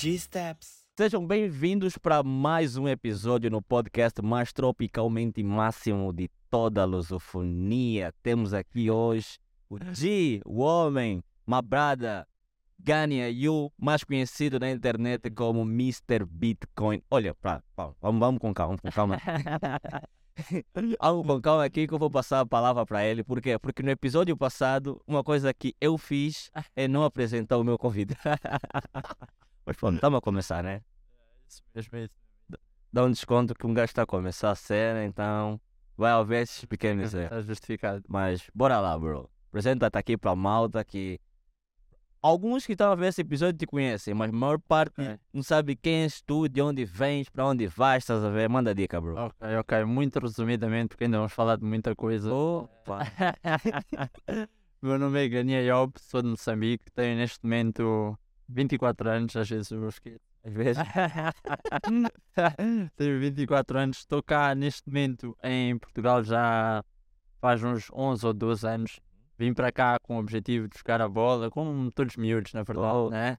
G-Steps. Sejam bem-vindos para mais um episódio no podcast mais tropicalmente máximo de toda a lusofonia. Temos aqui hoje o G, o homem, my brother, Gania Yu, mais conhecido na internet como Mr. Bitcoin. Olha, pra, pra, vamos, vamos com calma, vamos com calma. vamos com calma aqui que eu vou passar a palavra para ele. Por quê? Porque no episódio passado, uma coisa que eu fiz é não apresentar o meu convidado. Mas pronto, estamos a começar, né? Isso mesmo, isso. Dá um desconto que um gajo está a começar a cena, então vai haver esses pequenos erros. Está justificado. Mas bora lá, bro. Apresenta-te aqui para a malta que. Alguns que estão a ver esse episódio te conhecem, mas a maior parte não sabe quem és tu, de onde vens, para onde vais, estás a ver? Manda dica, bro. Ok, ok. Muito resumidamente, porque ainda vamos falar de muita coisa. Opa! Meu nome é Gania Job, sou de Moçambique, tenho neste momento 24 anos, às vezes eu esqueço. Às vezes. tenho 24 anos, estou cá neste momento em Portugal já faz uns 11 ou 12 anos. Vim para cá com o objetivo de jogar a bola, como todos os miúdos, na verdade, Oh. né?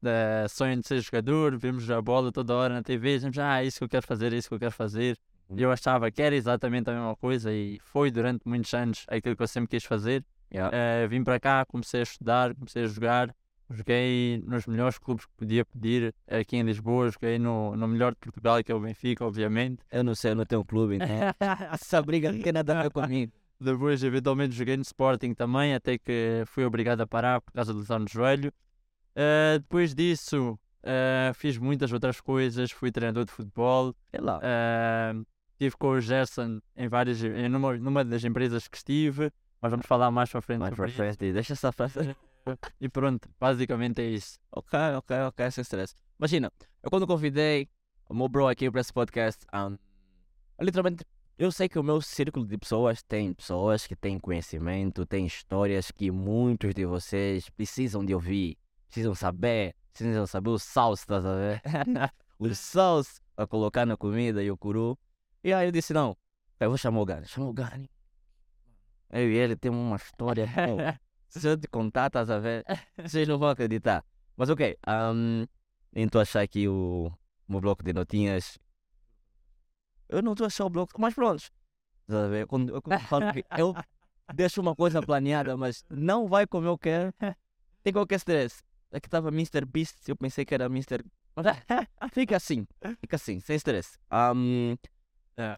Da sonho de ser jogador, vemos a bola toda hora na TV, dizemos, ah, é isso que eu quero fazer, é isso que eu quero fazer. E eu achava que era exatamente a mesma coisa e foi durante muitos anos aquilo que eu sempre quis fazer. Yeah. Eh, vim para cá, comecei a estudar, comecei a jogar. Joguei nos melhores clubes que podia pedir aqui em Lisboa. Joguei no, no melhor de Portugal, que é o Benfica, obviamente. Eu não sei, eu não tenho clube, então. Essa briga não tem nada a ver comigo. Depois, eventualmente, joguei no Sporting também, até que fui obrigado a parar por causa do lesão no joelho. Eh, depois disso, eh, fiz muitas outras coisas. Fui treinador de futebol. Sei lá. Eh, estive com o Gerson em várias, em numa, numa das empresas que estive. Mas vamos falar mais para frente. Mais para frente, deixa essa frase. E pronto, basicamente é isso. Ok, ok, ok, sem stress. Imagina, eu quando convidei o meu bro aqui para esse podcast, um, literalmente, eu sei que o meu círculo de pessoas tem pessoas que têm conhecimento, têm histórias que muitos de vocês precisam de ouvir, precisam saber, precisam saber o sauce, estás a ver? o sauce a colocar na comida e o curu. E aí eu disse, não, eu vou chamar o Gani, chama o Gani. Eu e ele temos uma história, se eu te contar, estás a ver? Vocês não vão acreditar. Mas ok, um, a achar aqui o, o meu bloco de notinhas. Eu não estou a achar o bloco, mas pronto. Estás a ver? Quando, eu, quando falo que eu deixo uma coisa planeada, mas não vai como eu quero, tem qualquer stress. Aqui estava Mr. Beast, eu pensei que era Mr. Mas, fica assim, fica assim, sem stress. Um, É.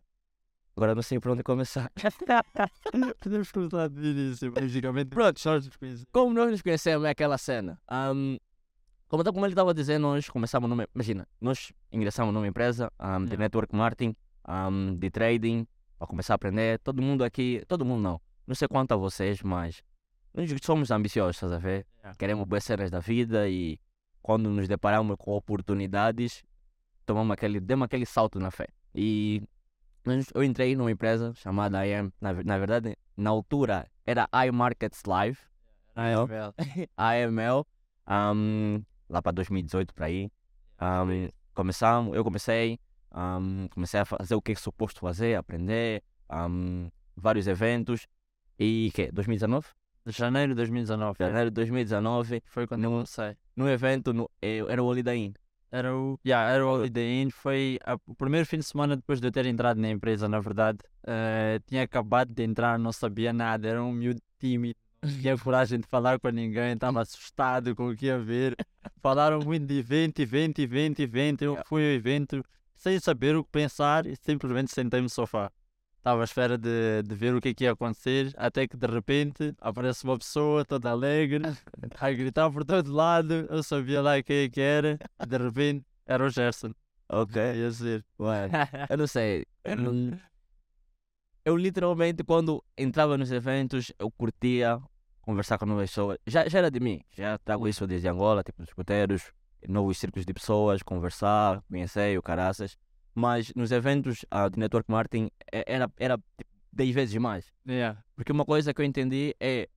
Agora não sei por onde começar. Podemos começar do início, basicamente. Pronto, Nós nos conhecemos. como nós nos conhecemos, é aquela cena. Ahm, como, como ele estava a dizer, nós começamos numa. Imagina, nós ingressamos numa empresa ahm, de Yeah. network marketing, ahm, de trading, para começar a aprender. Todo mundo aqui, todo mundo não. Não sei quanto a vocês, mas nós somos ambiciosos, estás a ver? Yeah. Queremos boas cenas da vida e quando nos deparamos com oportunidades, tomamos aquele, demos aquele salto na fé. E eu entrei numa empresa chamada IM, na, na verdade, na altura era iMarkets Live. É AML, um, lá para 2018 para aí. Um, começamos, eu comecei, um, comecei a fazer o que é suposto fazer, aprender, um, vários eventos. E que 2019? De janeiro de 2019. Janeiro de 2019, Foi quando eu comecei. num evento, no, eh, era o Holiday Inn. Era o, yeah, era o Holiday Inn. Foi a- o primeiro fim de semana depois de eu ter entrado na empresa, na verdade. Eh, tinha acabado de entrar, não sabia nada. Era um miúdo tímido. Não tinha coragem de falar com ninguém. Estava assustado com o que ia ver. Falaram muito de evento, evento, evento, evento. Eu fui ao evento sem saber o que pensar e simplesmente sentei-me no sofá. Estava à espera de, de ver o que, é que ia acontecer, até que de repente aparece uma pessoa toda alegre, a gritar por todo lado. Eu sabia lá quem é que era, de repente era o Gerson. Ok. Ia dizer. Ué, eu não sei. Eu, eu literalmente, quando entrava nos eventos, eu curtia conversar com novas pessoas. Já, já era de mim. Já trago isso desde Angola, tipo, nos escuteiros, novos círculos de pessoas, conversar, conhecer o caraças. Mas nos eventos ah, de network marketing eh, era, era tipo, 10 vezes mais. Yeah. Porque uma coisa que eu entendi é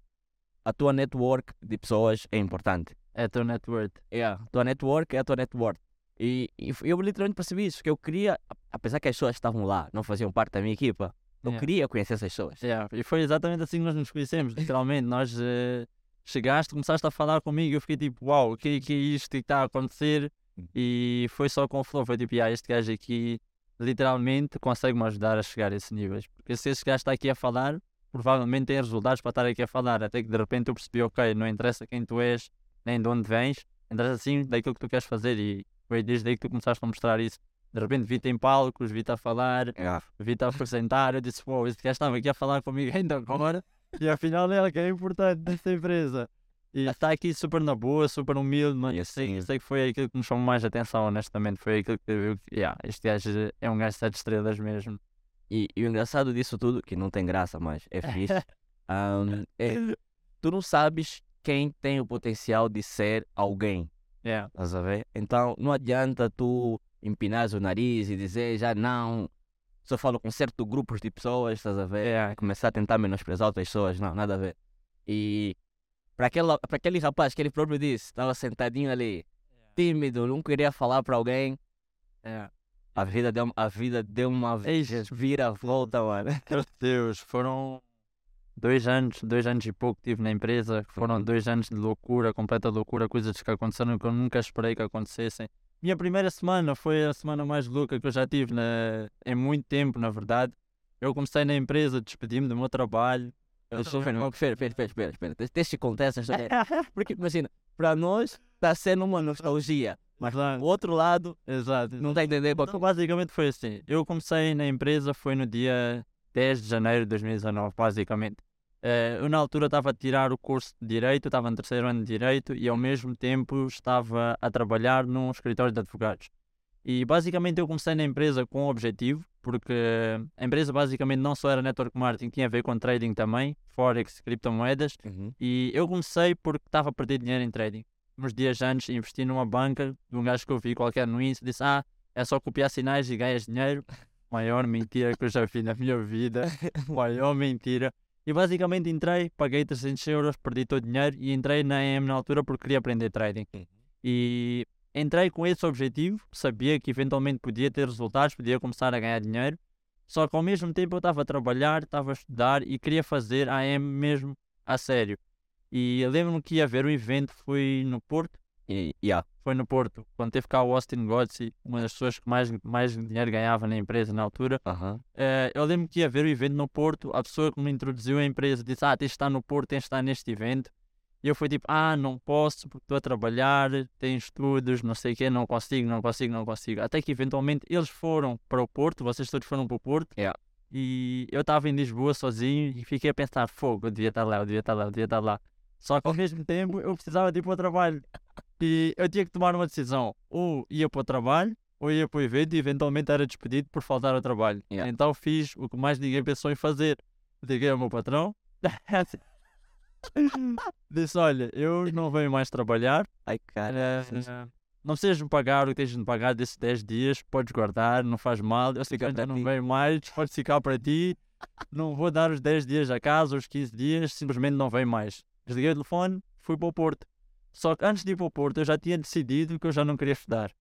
a tua network de pessoas é importante. É teu net worth. Yeah, a tua network é a tua network. E, e eu literalmente percebi isso, que eu queria, a- apesar que as pessoas estavam lá, não faziam parte da minha equipa, eu Yeah. queria conhecer essas pessoas. Yeah, E foi exatamente assim que nós nos conhecemos, literalmente. Nós eh, chegaste, começaste a falar comigo, eu fiquei tipo, uau, o que, que é isto que está a acontecer? E foi só com o flow, foi tipo, ah, este gajo aqui literalmente consegue-me ajudar a chegar a esses níveis. Porque se esse gajo está aqui a falar, provavelmente tem resultados para estar aqui a falar. Até que de repente eu percebi, ok, não interessa quem tu és, nem de onde vens, interessa sim daquilo que tu queres fazer. E foi desde aí que tu começaste a mostrar isso. De repente vi-te em palcos, vi-te a falar, Yeah. vi-te a apresentar. Eu disse, pô, este gajo estava aqui a falar comigo ainda agora. E afinal é ele que é importante nesta empresa. E está aqui super na boa, super humilde, mas E sei, assim- sei que foi aquilo que me chamou mais atenção, honestamente. Foi aquilo que eu, yeah, este gajo é um gajo de sete estrelas mesmo. E, e o engraçado disso tudo, que não tem graça, mas é fixe, ahm, é tu não sabes quem tem o potencial de ser alguém, Yeah. estás a ver? Então não adianta tu empinar o nariz e dizer já não, só falo com certo grupos de pessoas, estás a ver? Yeah. Começar a tentar menosprezar outras pessoas, não, nada a ver. E para aquele rapaz que ele próprio disse, estava sentadinho ali, tímido, não queria falar para alguém, Yeah. a vida deu, a vida deu uma Jesus. vira-volta, mano. Meu Deus, foram dois anos, dois anos e pouco que estive na empresa, foram dois anos de loucura, completa loucura, coisas que aconteceram que eu nunca esperei que acontecessem. Minha primeira semana foi a semana mais louca que eu já tive na, em muito tempo, na verdade. Eu comecei na empresa, despedi-me do meu trabalho. Eu sou- espera, espera, espera, espera, espera. Deixa- contar essa. Porque, imagina, para nós está sendo uma nostalgia, mas Exato. o outro lado Exato. não está a entender. Então, basicamente foi assim. Eu comecei na empresa foi no dia 10 de janeiro de 2019, basicamente. Eh, eu na altura estava a tirar o curso de Direito, estava no terceiro ano de Direito e ao mesmo tempo estava a trabalhar num escritório de advogados. E basicamente eu comecei na empresa com um objetivo, porque a empresa basicamente não só era network marketing, tinha a ver com trading também, forex, criptomoedas, Uhum. e eu comecei porque estava a perder dinheiro em trading. Uns dias antes investi numa banca de um gajo que eu vi qualquer no Insta, disse: Ah, é só copiar sinais e ganhas dinheiro. Maior mentira que eu já vi na minha vida. Maior mentira. E basicamente entrei, paguei 300 euros, perdi todo o dinheiro e entrei na EM na altura porque queria aprender trading. Uhum. E entrei com esse objetivo, sabia que eventualmente podia ter resultados, podia começar a ganhar dinheiro. Só que ao mesmo tempo eu estava a trabalhar, estava a estudar e queria fazer a AM mesmo a sério. E eu lembro-me que ia haver um evento, foi no Porto, E, yeah. foi no Porto, quando teve cá o Austin Godsey, uma das pessoas que mais, mais dinheiro ganhava na empresa na altura. Aham. Eh, eu lembro que ia haver o evento no Porto, a pessoa que me introduziu à empresa disse: Ah, tens de estar no Porto, tens de estar neste evento. E eu fui tipo: Ah, não posso porque estou a trabalhar, tenho estudos, não sei o quê, não consigo, não consigo, não consigo. Até que eventualmente eles foram para o Porto, vocês todos foram para o Porto. Yeah. E eu estava em Lisboa sozinho e fiquei a pensar: Fogo, eu devia estar lá, eu devia estar lá, eu devia estar lá. Só que ao mesmo tempo eu precisava de ir para o trabalho. E eu tinha que tomar uma decisão: ou ia para o trabalho ou ia para o evento e eventualmente era despedido por faltar ao trabalho. Yeah. Então fiz o que mais ninguém pensou em fazer. Liguei ao meu patrão. Disse: Olha, eu não venho mais trabalhar. Ai, cara. eh, não precisas me pagar o que tens de me pagar desses 10 dias. Podes guardar, não faz mal. Eu sei que para não venho mais. Podes ficar para ti. Não vou dar os 10 dias a casa, os 15 dias. Simplesmente não venho mais. Desliguei o telefone, fui para o Porto. Só que antes de ir para o Porto, eu já tinha decidido que eu já não queria estudar.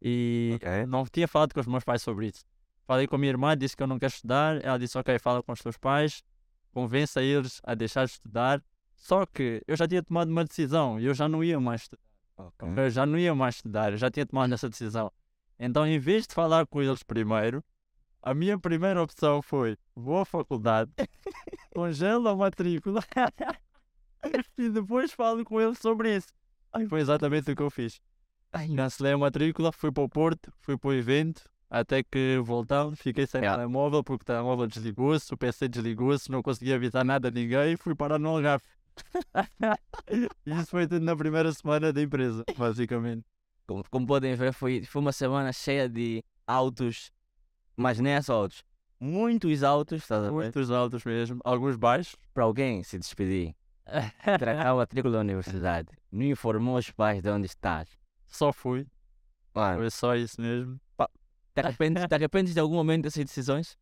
E Ok. não tinha falado com os meus pais sobre isso. Falei com a minha irmã, disse que eu não quero estudar. Ela disse: Ok, fala com os teus pais, convença eles a deixar de estudar. Só que eu já tinha tomado uma decisão e eu já não ia mais estudar. Ok. Eu já não ia mais estudar, eu já tinha tomado essa decisão. Então, em vez de falar com eles primeiro, a minha primeira opção foi: vou à faculdade, congelo a matrícula e depois falo com eles sobre isso. Foi exatamente o que eu fiz. Cancelei a matrícula, fui para o Porto, fui para o evento, até que voltamos, fiquei sem Yeah. telemóvel porque o telemóvel desligou-se, o PC desligou-se, não consegui avisar nada a ninguém e fui parar no Algarve. Isso foi tudo na primeira semana da empresa, basicamente. Como, como podem ver, foi, foi uma semana cheia de altos, mas nem é só altos. Muitos altos, estás a ver? Muitos altos mesmo, alguns baixos. Para alguém se despedir, tratar a matrícula da universidade, não informou os pais de onde estás. Só fui, Mano, foi só isso mesmo. Te arrependes, te arrependes de algum momento dessas decisões?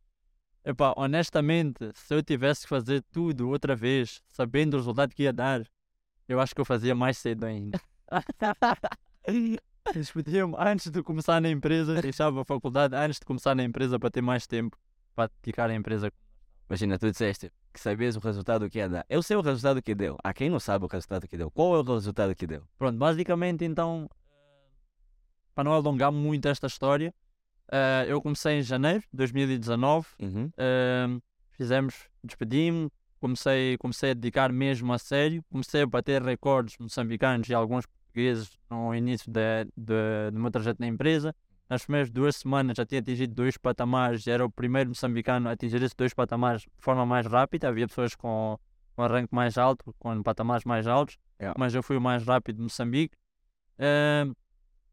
Epá, honestamente, se eu tivesse que fazer tudo outra vez, sabendo o resultado que ia dar, eu acho que eu fazia mais cedo ainda. Despediam-me antes de começar na empresa, deixava a faculdade antes de começar na empresa para ter mais tempo para dedicar à empresa. Imagina, tu disseste que sabias o resultado que ia dar. Eu sei o resultado que deu. Há quem não sabe o resultado que deu. Qual é o resultado que deu? Pronto, basicamente então para não alongar muito esta história, eh, eu comecei em janeiro de 2019. Uhum. eh, fizemos, despedi-me, comecei, comecei a dedicar mesmo a sério, comecei a bater recordes moçambicanos e alguns portugueses no início do meu trajeto na empresa. Nas primeiras duas semanas já tinha atingido dois patamares, era o primeiro moçambicano a atingir esses dois patamares de forma mais rápida. Havia pessoas com, com arranque mais alto, com patamares mais altos, Yeah. mas eu fui o mais rápido de Moçambique. Ahm,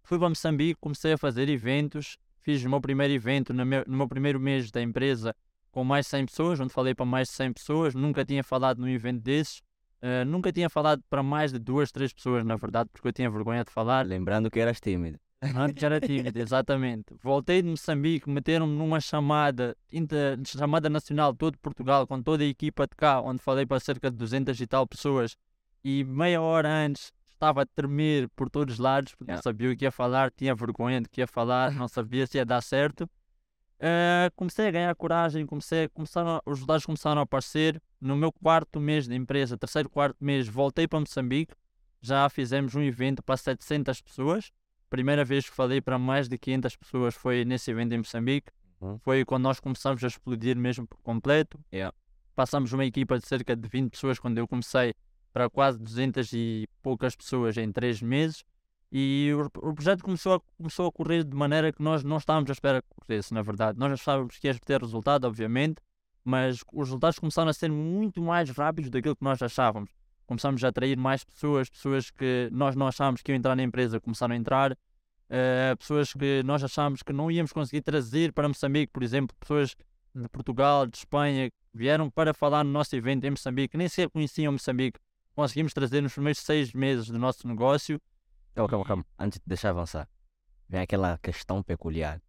fui para Moçambique, comecei a fazer eventos, fiz o meu primeiro evento no meu, no meu primeiro mês da empresa com mais de 100 pessoas, onde falei para mais de 100 pessoas, nunca tinha falado num evento desses, ah, nunca tinha falado para mais de duas, três pessoas, na verdade, porque eu tinha vergonha de falar. Lembrando que eras tímido. Antes era tímido, exatamente. Voltei de Moçambique, meteram-me numa chamada, inter- chamada nacional, todo Portugal, com toda a equipa de cá, onde falei para cerca de 200 e tal pessoas. E meia hora antes estava a tremer por todos os lados, porque não Yeah. sabia o que ia falar, tinha vergonha do que ia falar, não sabia se ia dar certo. Eh, comecei a ganhar coragem, comecei, começaram, os resultados começaram a aparecer. No meu quarto mês de empresa, terceiro, quarto mês, voltei para Moçambique. Já fizemos um evento para 700 pessoas. Primeira vez que falei para mais de 500 pessoas foi nesse evento em Moçambique. Uhum. Foi quando nós começamos a explodir mesmo por completo. Yeah. Passamos uma equipa de cerca de 20 pessoas quando eu comecei para quase 200 e poucas pessoas em 3 meses. E o, o projeto começou a, começou a correr de maneira que nós não estávamos à espera que corresse, na verdade. Nós achávamos que ia ter resultado, obviamente, mas os resultados começaram a ser muito mais rápidos daquilo que nós achávamos. Começamos a atrair mais pessoas, pessoas que nós não achávamos que iam entrar na empresa começaram a entrar, eh, pessoas que nós achávamos que não íamos conseguir trazer para Moçambique, por exemplo, pessoas de Portugal, de Espanha, vieram para falar no nosso evento em Moçambique, que nem sequer conheciam Moçambique. Conseguimos trazer nos primeiros seis meses do nosso negócio. Calma, calma, calma. Antes de deixar avançar, vem aquela questão peculiar.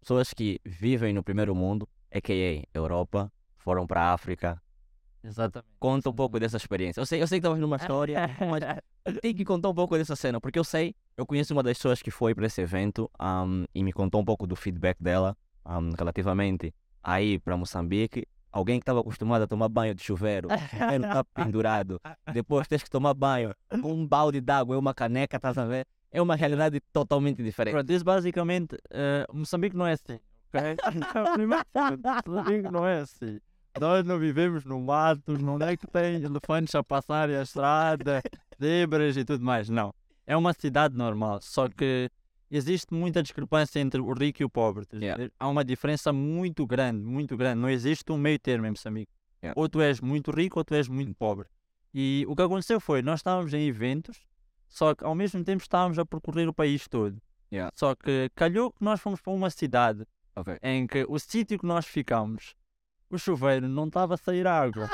Pessoas que vivem no primeiro mundo, a.k.a. Europa, foram para a África. Exatamente. Conta um pouco dessa experiência. Eu sei, eu sei que estavas numa história, mas tem que contar um pouco dessa cena, porque eu sei, eu conheço uma das pessoas que foi para esse evento ahm, e me contou um pouco do feedback dela ahm, relativamente a ir para Moçambique. Alguém que estava acostumado a tomar banho de chuveiro, não está pendurado. Depois tens que tomar banho com um balde d'água e uma caneca, estás a ver? É uma realidade totalmente diferente. Pronto, isso basicamente, eh, Moçambique não é assim. ok? Primeiro, Moçambique não é assim. Nós não vivemos no mato, não é que tem elefantes a passarem a estrada, zebras e tudo mais. Não. É uma cidade normal, só que existe muita discrepância entre o rico e o pobre. Yeah. Há uma diferença muito grande, muito grande. Não existe um meio termo em Moçambique. Yeah. Ou tu és muito rico ou tu és muito pobre. E o que aconteceu foi, nós estávamos em eventos, só que ao mesmo tempo estávamos a percorrer o país todo. Yeah. Só que calhou que nós fomos para uma cidade Ok. em que o sítio que nós ficámos, o chuveiro não estava a sair água.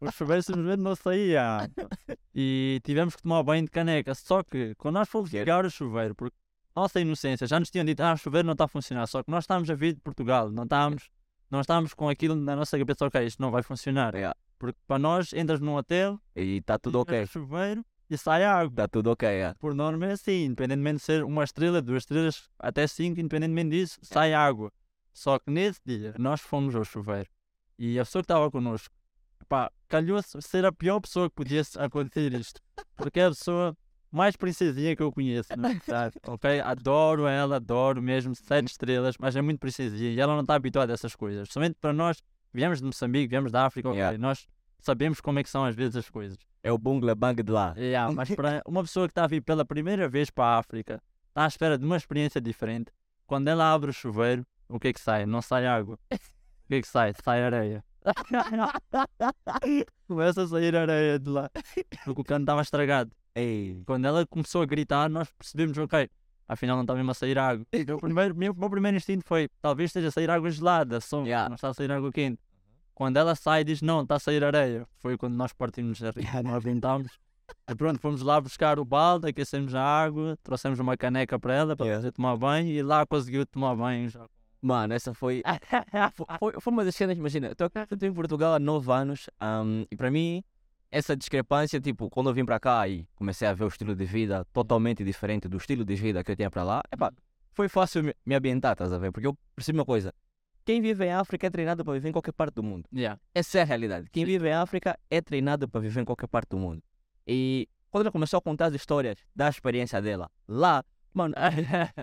O chuveiro simplesmente não saía. E tivemos que tomar banho de caneca. Só que quando nós fomos pegar o chuveiro, porque nossa inocência, já nos tinham dito, ah, o chuveiro não está a funcionar. Só que nós estávamos a vir de Portugal, não estávamos, não estávamos com aquilo na nossa cabeça, ok, isto não vai funcionar. Yeah. Porque para nós, entras num hotel, E está tudo ok. chuveiro e sai água. Está tudo ok, é. Por norma é assim, independentemente de ser uma estrela, duas estrelas, até cinco, independentemente disso, sai água. Só que nesse dia, nós fomos ao chuveiro e a pessoa que estava connosco, pá, calhou-se ser a pior pessoa que podia acontecer isto. Porque a pessoa mais princesinha que eu conheço, verdade, ok? Adoro ela, adoro mesmo, sete estrelas, mas é muito princesinha e ela não está habituada a essas coisas. Somente para nós, viemos de Moçambique, viemos da África, ok? Yeah. Nós sabemos como é que são às vezes as coisas. É o Bungla Bang de lá. Yeah, mas para uma pessoa que está a vir pela primeira vez para a África, está à espera de uma experiência diferente. Quando ela abre o chuveiro, o que é que sai? Não sai água. O que é que sai? Sai areia. Começa a sair areia de lá. Porque o cano estava estragado. Ei. Quando ela começou a gritar, nós percebemos, ok, afinal não está mesmo a sair água. O meu primeiro, meu, meu primeiro instinto foi, talvez esteja a sair água gelada, só Yeah. não está a sair água quente. Quando ela sai, diz, não, está a sair areia. Foi quando nós partimos a rir, nós aventámos. E pronto, fomos lá buscar o balde, aquecemos a água, trouxemos uma caneca para ela, para Yeah. fazer tomar banho, e lá conseguiu tomar banho já. Mano, essa foi, fo- foi, foi uma das cenas, imagina, estou em Portugal há 9 anos ahm, e para mim essa discrepância, tipo, quando eu vim para cá e comecei a ver o estilo de vida totalmente diferente do estilo de vida que eu tinha para lá, epá, foi fácil me, me ambientar, estás a ver? Porque eu percebi uma coisa, quem vive em África é treinado para viver em qualquer parte do mundo. Yeah. Essa é a realidade. Quem vive em África é treinado para viver em qualquer parte do mundo. E quando ela começou a contar as histórias da experiência dela lá, Mano,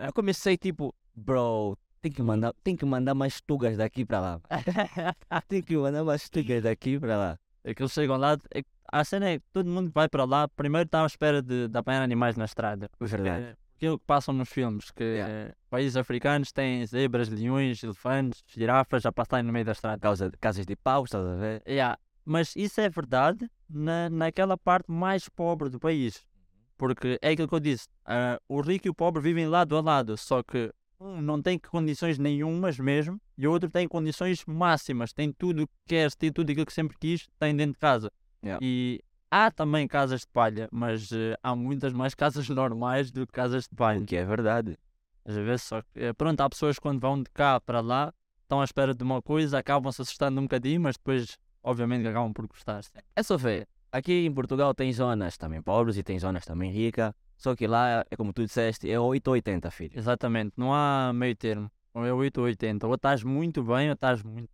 eu comecei tipo, bro, tem que mandar, tem que mandar mais tugas daqui para lá. tem que mandar mais tugas daqui para lá. É que eles chegam lá, é, a cena é que todo mundo que vai para lá, primeiro está à espera de, de apanhar animais na estrada. Verdade. É, Aquilo que passam nos filmes, que Yeah. eh, países africanos têm zebras, leões, elefantes, girafas a passarem no meio da estrada. Causa casas de pau, estás a ver? Yeah. Mas isso é verdade na, naquela parte mais pobre do país. Porque é aquilo que eu disse: ah, o rico e o pobre vivem lado a lado, só que um não tem condições nenhumas mesmo e o outro tem condições máximas, tem tudo que quer, tem tudo aquilo que sempre quis, tem dentro de casa. Yeah. E há também casas de palha, mas eh, há muitas mais casas normais do que casas de palha. O que é verdade. Às vezes, só que, eh, pronto, há pessoas que quando vão de cá para lá estão à espera de uma coisa, acabam se assustando um bocadinho, mas depois, obviamente, acabam por gostar. É só ver. Aqui em Portugal tem zonas também pobres e tem zonas também ricas. Só que lá é como tu disseste, é 8 ou 80, filho. Exatamente, não há meio termo. Ou é 8 ou 80. Ou estás muito bem ou estás muito.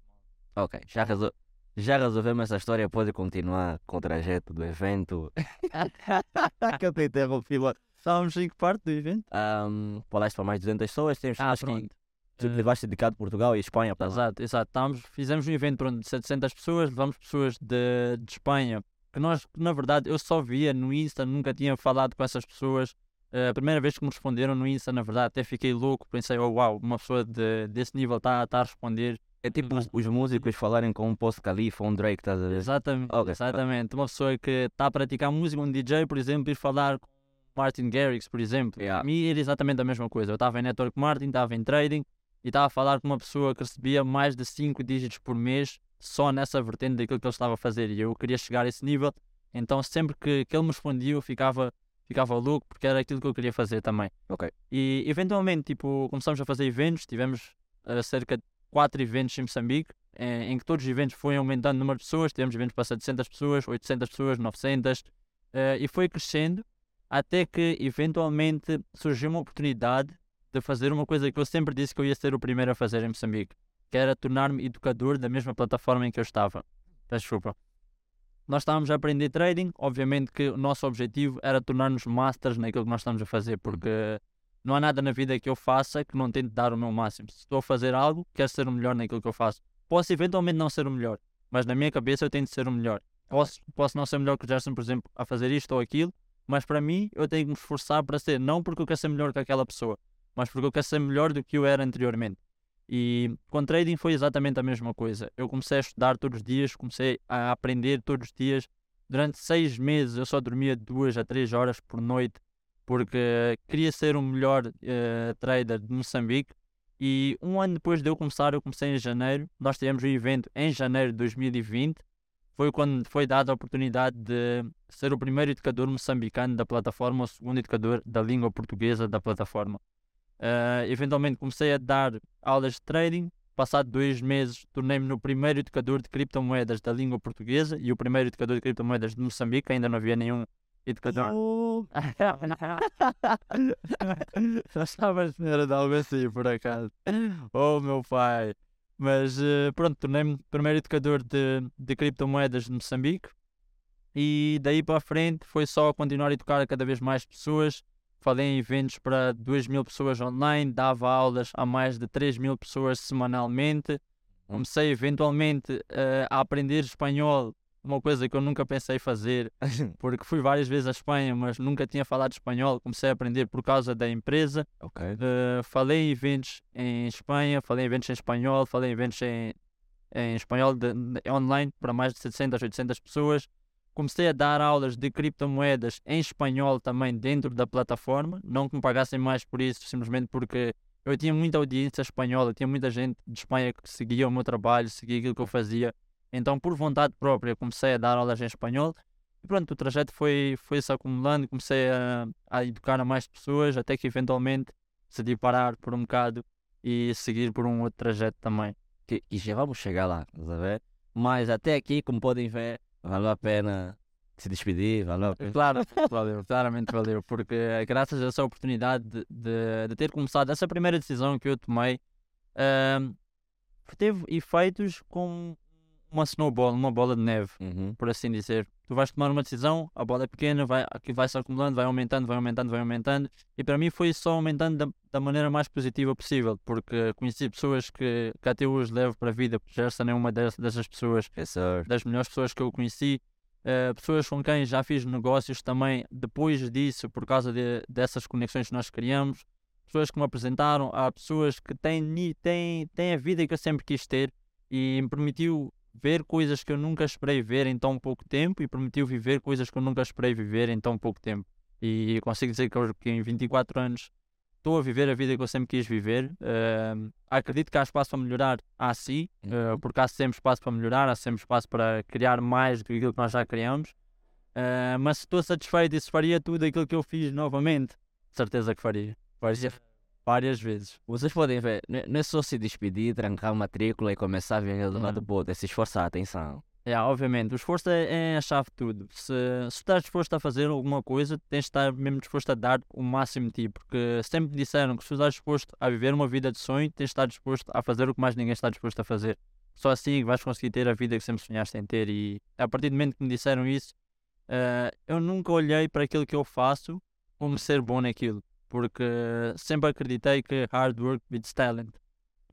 Ok, já, resol... já resolvemos essa história. Pode continuar com o trajeto do evento. que eu te interrompi lá. Estávamos em que parte do evento? Um, falaste para mais de 200 pessoas. Temos, Ah, acho que pronto. tu Eh, levaste dedicado Portugal e Espanha para lá. Exato, exato. Estávamos, fizemos um evento pronto, de 700 pessoas, levamos pessoas de, de Espanha, que nós, na verdade, eu só via no Insta, nunca tinha falado com essas pessoas. Eh, a primeira vez que me responderam no Insta, na verdade, até fiquei louco, pensei, oh, uau, uma pessoa de, desse nível está tá a responder. É tipo os, os músicos falarem com um Post Califa ou um Drake, estás a ver? Exatamente, Ok. exatamente. Uma pessoa que está a praticar música, um DJ, por exemplo, ir falar com Martin Garrix, por exemplo. Yeah. Para mim era exatamente a mesma coisa. Eu estava em network marketing, estava em trading e estava a falar com uma pessoa que recebia mais de 5 dígitos por mês só nessa vertente daquilo que ele estava a fazer e eu queria chegar a esse nível. Então sempre que, que ele me respondia eu ficava, ficava louco porque era aquilo que eu queria fazer também. Ok. E eventualmente tipo, começamos a fazer eventos, tivemos eh, cerca de 4 eventos em Moçambique, em, em que todos os eventos foram aumentando o número de pessoas, tivemos eventos para 700 pessoas, 800 pessoas, 900, eh, e foi crescendo até que eventualmente surgiu uma oportunidade de fazer uma coisa que eu sempre disse que eu ia ser o primeiro a fazer em Moçambique, que era tornar-me educador da mesma plataforma em que eu estava. Desculpa. Nós estávamos a aprender trading, obviamente que o nosso objetivo era tornar-nos masters naquilo que nós estamos a fazer, porque não há nada na vida que eu faça que não tente dar o meu máximo. Se estou a fazer algo, quero ser o melhor naquilo que eu faço. Posso eventualmente não ser o melhor, mas na minha cabeça eu tento ser o melhor. Posso, posso não ser melhor que o Gerson, por exemplo, a fazer isto ou aquilo, mas para mim eu tenho que me esforçar para ser, não porque eu quero ser melhor que aquela pessoa, mas porque eu quero ser melhor do que eu era anteriormente. E com trading foi exatamente a mesma coisa. Eu comecei a estudar todos os dias, comecei a aprender todos os dias. Durante seis meses eu só dormia duas a três horas por noite porque queria ser o melhor eh, trader de Moçambique. E um ano depois de eu começar, eu comecei em janeiro. Nós tivemos um evento em janeiro de 2020. Foi quando foi dada a oportunidade de ser o primeiro educador moçambicano da plataforma, o segundo educador da língua portuguesa da plataforma. Eh, eventualmente comecei a dar aulas de trading. Passado dois meses, tornei-me no primeiro educador de criptomoedas da língua portuguesa e o primeiro educador de criptomoedas de Moçambique. Ainda não havia nenhum educador. Já estava a espera de algo assim, por acaso. Oh, meu pai. Mas eh, pronto, tornei-me primeiro educador de, de criptomoedas de Moçambique. E daí para a frente foi só continuar a educar cada vez mais pessoas. Falei em eventos para 2 mil pessoas online, dava aulas a mais de 3 mil pessoas semanalmente. Comecei eventualmente eh, a aprender espanhol, uma coisa que eu nunca pensei fazer, porque fui várias vezes à Espanha, mas nunca tinha falado espanhol. Comecei a aprender por causa da empresa. ok. Uh, falei em eventos em Espanha, falei em eventos em espanhol, falei em eventos em, em espanhol de- de- online para mais de 700, 800 pessoas. Comecei a dar aulas de criptomoedas em espanhol também dentro da plataforma, não que me pagassem mais por isso, simplesmente porque eu tinha muita audiência espanhola, tinha muita gente de Espanha que seguia o meu trabalho, seguia aquilo que eu fazia. Então, por vontade própria, comecei a dar aulas em espanhol. E pronto, o trajeto foi, foi se acumulando, comecei a, a educar a mais pessoas, até que eventualmente decidi parar por um bocado e seguir por um outro trajeto também. Que- E já vamos chegar lá, estás a ver? Mas até aqui, como podem ver, valeu a pena se despedir, valeu a pena. Claro, valeu, claramente valeu, porque eh, graças a essa oportunidade de, de, de ter começado essa primeira decisão que eu tomei, ahm, teve efeitos com uma snowball, uma bola de neve, Uhum. por assim dizer. Tu vais tomar uma decisão, a bola é pequena, vai, aquilo vai se acumulando, vai aumentando, vai aumentando, vai aumentando. E para mim foi só aumentando da, da maneira mais positiva possível, porque conheci pessoas que, que até hoje levo para a vida, porque Gerson é uma das- dessas pessoas Yes, sir. das melhores pessoas que eu conheci, eh, pessoas com quem já fiz negócios também depois disso, por causa de- dessas conexões que nós criamos, pessoas que me apresentaram, há pessoas que têm, têm, têm a vida que eu sempre quis ter e me permitiu ver coisas que eu nunca esperei ver em tão pouco tempo e permitiu viver coisas que eu nunca esperei viver em tão pouco tempo. E consigo dizer que, hoje, que em 24 anos estou a viver a vida que eu sempre quis viver. Eh, acredito que há espaço para melhorar, há sim, Uhum. porque há sempre espaço para melhorar, há sempre espaço para criar mais do que aquilo que nós já criamos. Eh, mas se estou satisfeito e se faria tudo aquilo que eu fiz novamente, certeza que faria. Faria várias vezes. Vocês podem ver, não é- é só se despedir, trancar a matrícula e começar a viver do lado do outro, é se esforçar, atenção. É, obviamente, o esforço é, é a chave de tudo. Se, se estás disposto a fazer alguma coisa, tens de estar mesmo disposto a dar o máximo de ti, porque sempre me disseram que se estás disposto a viver uma vida de sonho, tens de estar disposto a fazer o que mais ninguém está disposto a fazer. Só assim é vais conseguir ter a vida que sempre sonhaste em ter. E a partir do momento que me disseram isso, eh, eu nunca olhei para aquilo que eu faço como ser bom naquilo, porque sempre acreditei que hard work beats talent.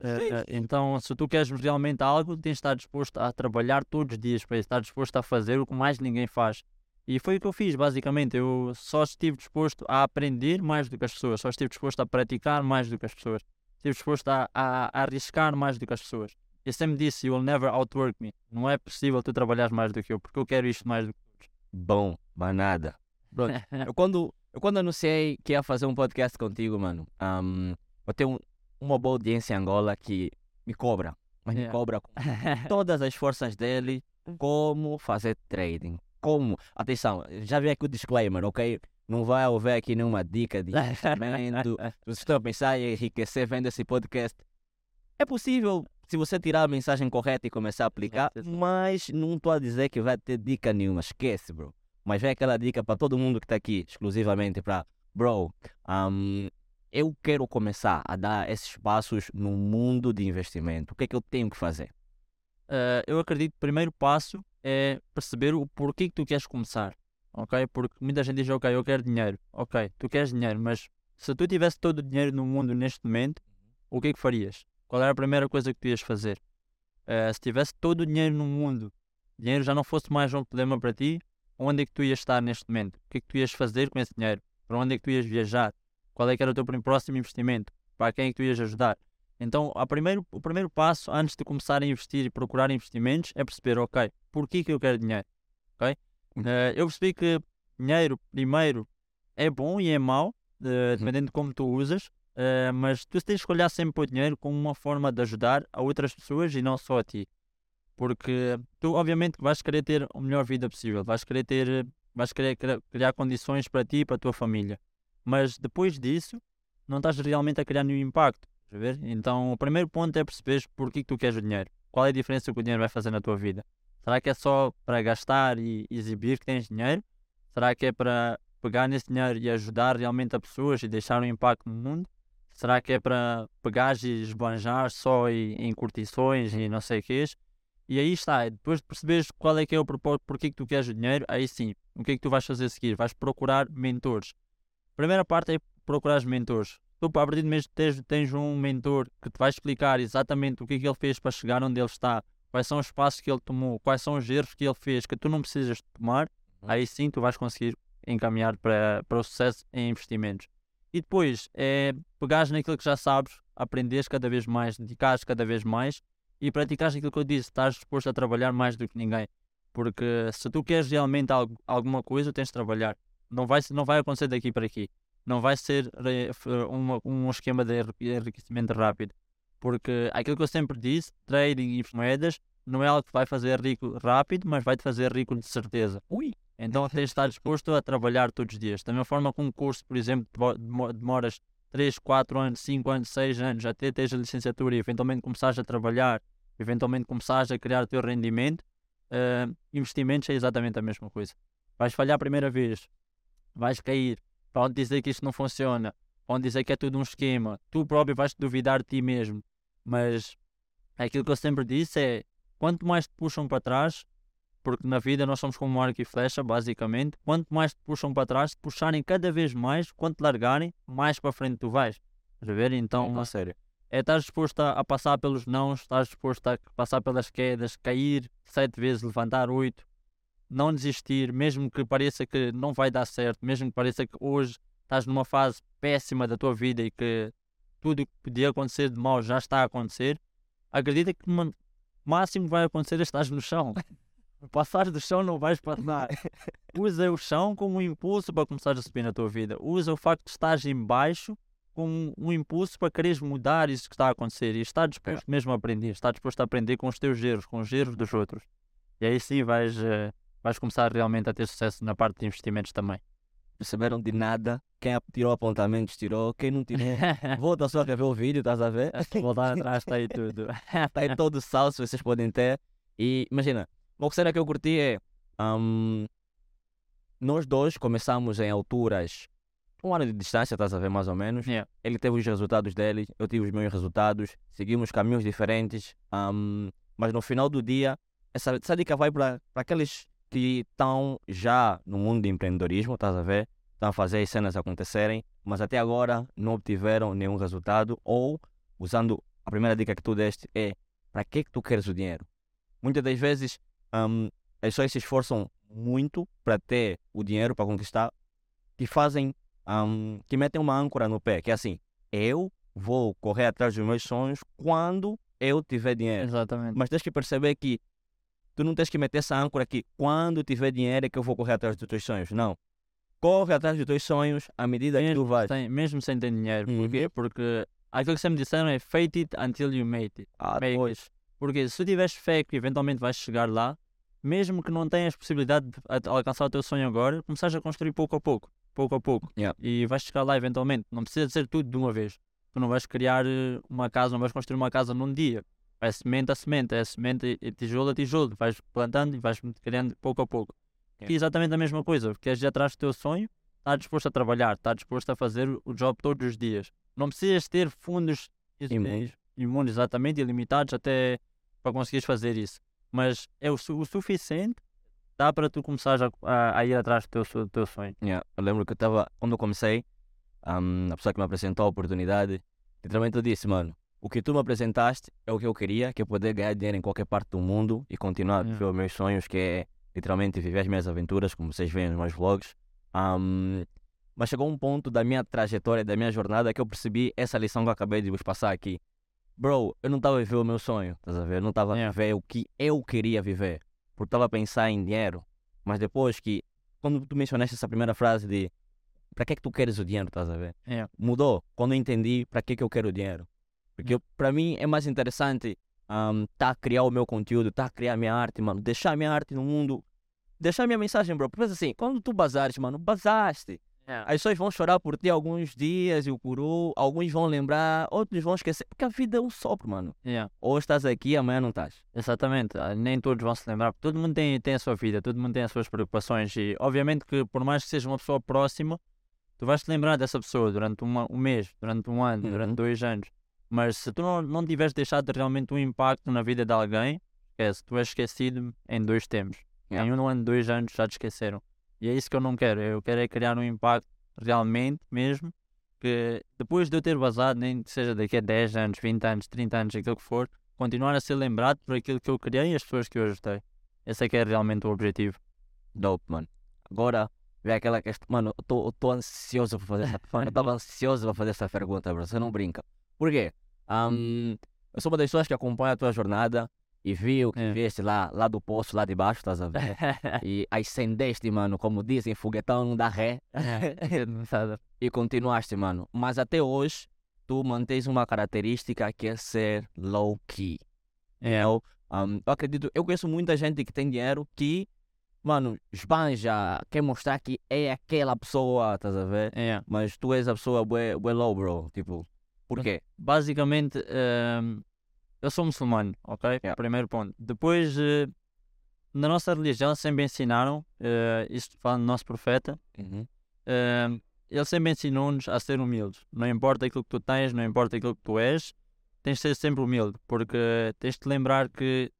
Eh, eh, então, se tu queres realmente algo, tens de estar disposto a trabalhar todos os dias para estar disposto a fazer o que mais ninguém faz. E foi o que eu fiz, basicamente. Eu só estive disposto a aprender mais do que as pessoas, só estive disposto a praticar mais do que as pessoas, estive disposto a, a, a arriscar mais do que as pessoas. Eu sempre disse: You will never outwork me. Não é possível tu trabalhares mais do que eu, porque eu quero isto mais do que todos. Bom, mas nada. Pronto, eu quando, eu quando anunciei que ia fazer um podcast contigo, mano, ahm, eu tenho um- uma boa audiência em Angola que me cobra, mas me Yeah. cobra com todas as forças dele como fazer trading. Como, atenção, já vi aqui o disclaimer, ok? Não vai haver aqui nenhuma dica de investimento. Se vocês estão a pensar em enriquecer vendo esse podcast, é possível se você tirar a mensagem correta e começar a aplicar, mas não estou a dizer que vai ter dica nenhuma, esquece, bro. Mas vem aquela dica para todo mundo que está aqui, exclusivamente para, bro, ahm, eu quero começar a dar esses passos no mundo de investimento. O que é que eu tenho que fazer? Eh, eu acredito que o primeiro passo é perceber o porquê que tu queres começar, ok? Porque muita gente diz, ok, eu quero dinheiro, ok, tu queres dinheiro, mas se tu tivesse todo o dinheiro no mundo neste momento, o que é que farias? Qual era a primeira coisa que tu ias fazer? Eh, se tivesse todo o dinheiro no mundo, dinheiro já não fosse mais um problema para ti, onde é que tu ias estar neste momento? O que é que tu ias fazer com esse dinheiro? Para onde é que tu ias viajar? Qual é que era o teu próximo investimento? Para quem é que tu ias ajudar? Então, a primeiro, o primeiro passo antes de começar a investir e procurar investimentos é perceber, ok, por que eu quero dinheiro? Ok? Eh, eu percebi que dinheiro, primeiro, é bom e é mau, eh, dependendo de como tu usas, eh, mas tu tens que olhar sempre para o dinheiro como uma forma de ajudar a outras pessoas e não só a ti. Porque tu, obviamente, vais querer ter a melhor vida possível, vais querer ter, vais querer cri- criar condições para ti e para a tua família. Mas depois disso, não estás realmente a criar nenhum impacto. Então, o primeiro ponto é perceber porquê que tu queres o dinheiro. Qual é a diferença que o dinheiro vai fazer na tua vida? Será que é só para gastar e exibir que tens dinheiro? Será que é para pegar nesse dinheiro e ajudar realmente a pessoas e deixar um impacto no mundo? Será que é para pegar e esbanjar só em, em curtições e não sei o que E aí está, e depois de perceberes qual é que é o propósito, porquê que tu queres o dinheiro, aí sim, o que é que tu vais fazer a seguir? Vais procurar mentores. Primeira parte é procurar mentores. Tu, a partir do mês, tens, tens um mentor que te vai explicar exatamente o que é que ele fez para chegar onde ele está, quais são os passos que ele tomou, quais são os erros que ele fez que tu não precisas tomar, Uhum. aí sim tu vais conseguir encaminhar para, para o sucesso em investimentos. E depois é pegares naquilo que já sabes, aprenderes cada vez mais, dedicares cada vez mais e praticares aquilo que eu disse, estás disposto a trabalhar mais do que ninguém. Porque se tu queres realmente algo, alguma coisa, tens de trabalhar. Não vai, não vai acontecer daqui para aqui. Não vai ser f- uma- um esquema de enrique- enriquecimento rápido. Porque aquilo que eu sempre disse, trading e moedas, não é algo que vai fazer rico rápido, mas vai te fazer rico de certeza. Ui! Então tens de estar disposto a trabalhar todos os dias. Da mesma forma que um curso, por exemplo, demo- demo- demoras 3, 4 anos, 5 anos, 6 anos, até teres a licenciatura e eventualmente começares a trabalhar, eventualmente começares a criar o teu rendimento, eh, investimentos é exatamente a mesma coisa. Vais falhar a primeira vez, vais cair, vão dizer que isto não funciona, vão dizer que é tudo um esquema, tu próprio vais duvidar de ti mesmo. Mas aquilo que eu sempre disse é quanto mais te puxam para trás, porque na vida nós somos como um arco e flecha, basicamente, quanto mais te puxam para trás, te puxarem cada vez mais, quanto largarem, mais para frente tu vais. Estás a ver? Então, a sério. é estar disposto a, a passar pelos nãos, estar disposto a passar pelas quedas, cair sete vezes, levantar oito, não desistir, mesmo que pareça que não vai dar certo, mesmo que pareça que hoje estás numa fase péssima da tua vida e que tudo o que podia acontecer de mal já está a acontecer, acredita que o máximo que vai acontecer é estás no chão. Passar do chão não vais passar. Usa o chão como um impulso para começar a subir na tua vida. Usa o facto de estás em baixo como um impulso para quereres mudar isso que está a acontecer e estar disposto mesmo a aprender, estar disposto a aprender com os teus erros, com os erros dos outros. E aí sim vais, eh, vais começar realmente a ter sucesso na parte de investimentos também. Perceberam de nada. Quem tirou apontamentos tirou. Quem não tirou, volta só a ver o vídeo, estás a ver? Voltar atrás está aí tudo. Está aí todo o salso, vocês podem ter. E imagina, uma cena que eu curti é. ahm, nós dois começamos em alturas. Um ano de distância, estás a ver mais ou menos. Yeah. Ele teve os resultados dele, eu tive os meus resultados. Seguimos caminhos diferentes. ahm, mas no final do dia, essa, essa dica vai para aqueles que estão já no mundo de empreendedorismo, estás a ver? Estão a fazer as cenas acontecerem, mas até agora não obtiveram nenhum resultado. Ou, usando a primeira dica que tu deste, é para que que tu queres o dinheiro? Muitas das vezes ahm, as pessoas se esforçam muito para ter o dinheiro para conquistar, que fazem, ahm, que metem uma âncora no pé, que é assim, eu vou correr atrás dos meus sonhos quando eu tiver dinheiro. Exatamente. Mas tens que perceber que tu não tens que meter essa âncora aqui. Quando tiver dinheiro é que eu vou correr atrás dos teus sonhos. Não. Corre atrás dos teus sonhos à medida que tu vais. Sem- mesmo sem ter dinheiro. Uhum. Porque aquilo que sempre disseram é fake it until you make it. Ah, Make pois. it. Porque se tu tiveres fé que eventualmente vais chegar lá, mesmo que não tenhas possibilidade de alcançar o teu sonho agora, começares a construir pouco a pouco, pouco a pouco. Yeah. E vais chegar lá eventualmente. Não precisa ser tudo de uma vez. Tu não vais criar eh, uma casa, não vais construir uma casa num dia. É semente a semente, é semente e tijolo a tijolo. Vais plantando e vais criando pouco a pouco. Yeah. E exatamente a mesma coisa. Queres ir atrás do teu sonho, está disposto a trabalhar, está disposto a fazer o job todos os dias. Não precisas ter fundos Imundos. imundos, exatamente, ilimitados até para conseguires fazer isso. Mas é o, o suficiente, dá para tu começares a, a- a ir atrás do teu, do teu sonho. Yeah, Eu lembro que eu estava, quando eu comecei, ahm, a pessoa que me apresentou a oportunidade, literalmente eu disse, mano, o que tu me apresentaste é o que eu queria, que é poder ganhar dinheiro em qualquer parte do mundo e continuar a Yeah. viver os meus sonhos, que é literalmente viver as minhas aventuras, como vocês veem nos meus vlogs. Ahm, mas chegou um ponto da minha trajetória, da minha jornada, que eu percebi essa lição que eu acabei de vos passar aqui. Bro, eu não estava a viver o meu sonho, estás a ver? Eu não estava a viver o que eu queria viver, porque estava a pensar em dinheiro. Mas depois que, quando tu mencionaste essa primeira frase de para que é que tu queres o dinheiro, estás a ver? Yeah. Mudou quando eu entendi para que é que eu quero o dinheiro. Porque para mim é mais interessante estar a criar o meu conteúdo, estar a criar a minha arte, mano. Deixar a minha arte no mundo. Deixar a minha mensagem, bro. Porque assim, quando tu bazares, mano, bazaste. As pessoas vão chorar por ti alguns dias e o curu, alguns vão lembrar, outros vão esquecer. Porque a vida é um sopro, mano. Yeah. Ou estás aqui, amanhã não estás. Exatamente, ah, nem todos vão se lembrar, todo mundo tem, tem a sua vida, todo mundo tem as suas preocupações e obviamente que por mais que seja uma pessoa próxima, tu vais te lembrar dessa pessoa durante uma, um mês, durante um ano, Uhum. durante dois anos. Mas se tu não, não tiveres deixado realmente um impacto na vida de alguém, esquece, tu és esquecido em dois tempos. Yeah. Em um ano, dois anos já te esqueceram. E é isso que eu não quero, eu quero é criar um impacto realmente mesmo, que depois de eu ter vazado, nem que seja daqui a 10 anos, 20 anos, 30 anos, aquilo que for, continuar a ser lembrado por aquilo que eu criei e as pessoas que eu ajudei. Esse é que é realmente o objetivo. Dope, mano. Agora, vem aquela questão. Mano, eu tô ansioso para fazer essa. Eu tava ansioso para fazer essa pergunta, bro. Você não brinca. Por quê? Ahm, eu sou uma das pessoas que acompanha a tua jornada e viu que É. vieste lá, lá do poço, lá de baixo, estás a ver? E ascendeste, mano, como dizem, foguetão não dá ré. e continuaste, mano. Mas até hoje, tu mantens uma característica que é ser low key. é, Eu, um, eu acredito, eu conheço muita gente que tem dinheiro que, mano, esbanja, quer mostrar que é aquela pessoa, estás a ver? é. Mas tu és a pessoa bué, bué low, bro. Tipo, por quê? Basicamente, ehm, eu sou muçulmano, ok? Yeah. Primeiro ponto. Depois, eh, na nossa religião sempre ensinaram, eh, isto falando do nosso profeta, Uhum. Ahm, ele sempre ensinou-nos a ser humildes. Não importa aquilo que tu tens, não importa aquilo que tu és, tens de ser sempre humilde, porque tens de lembrar que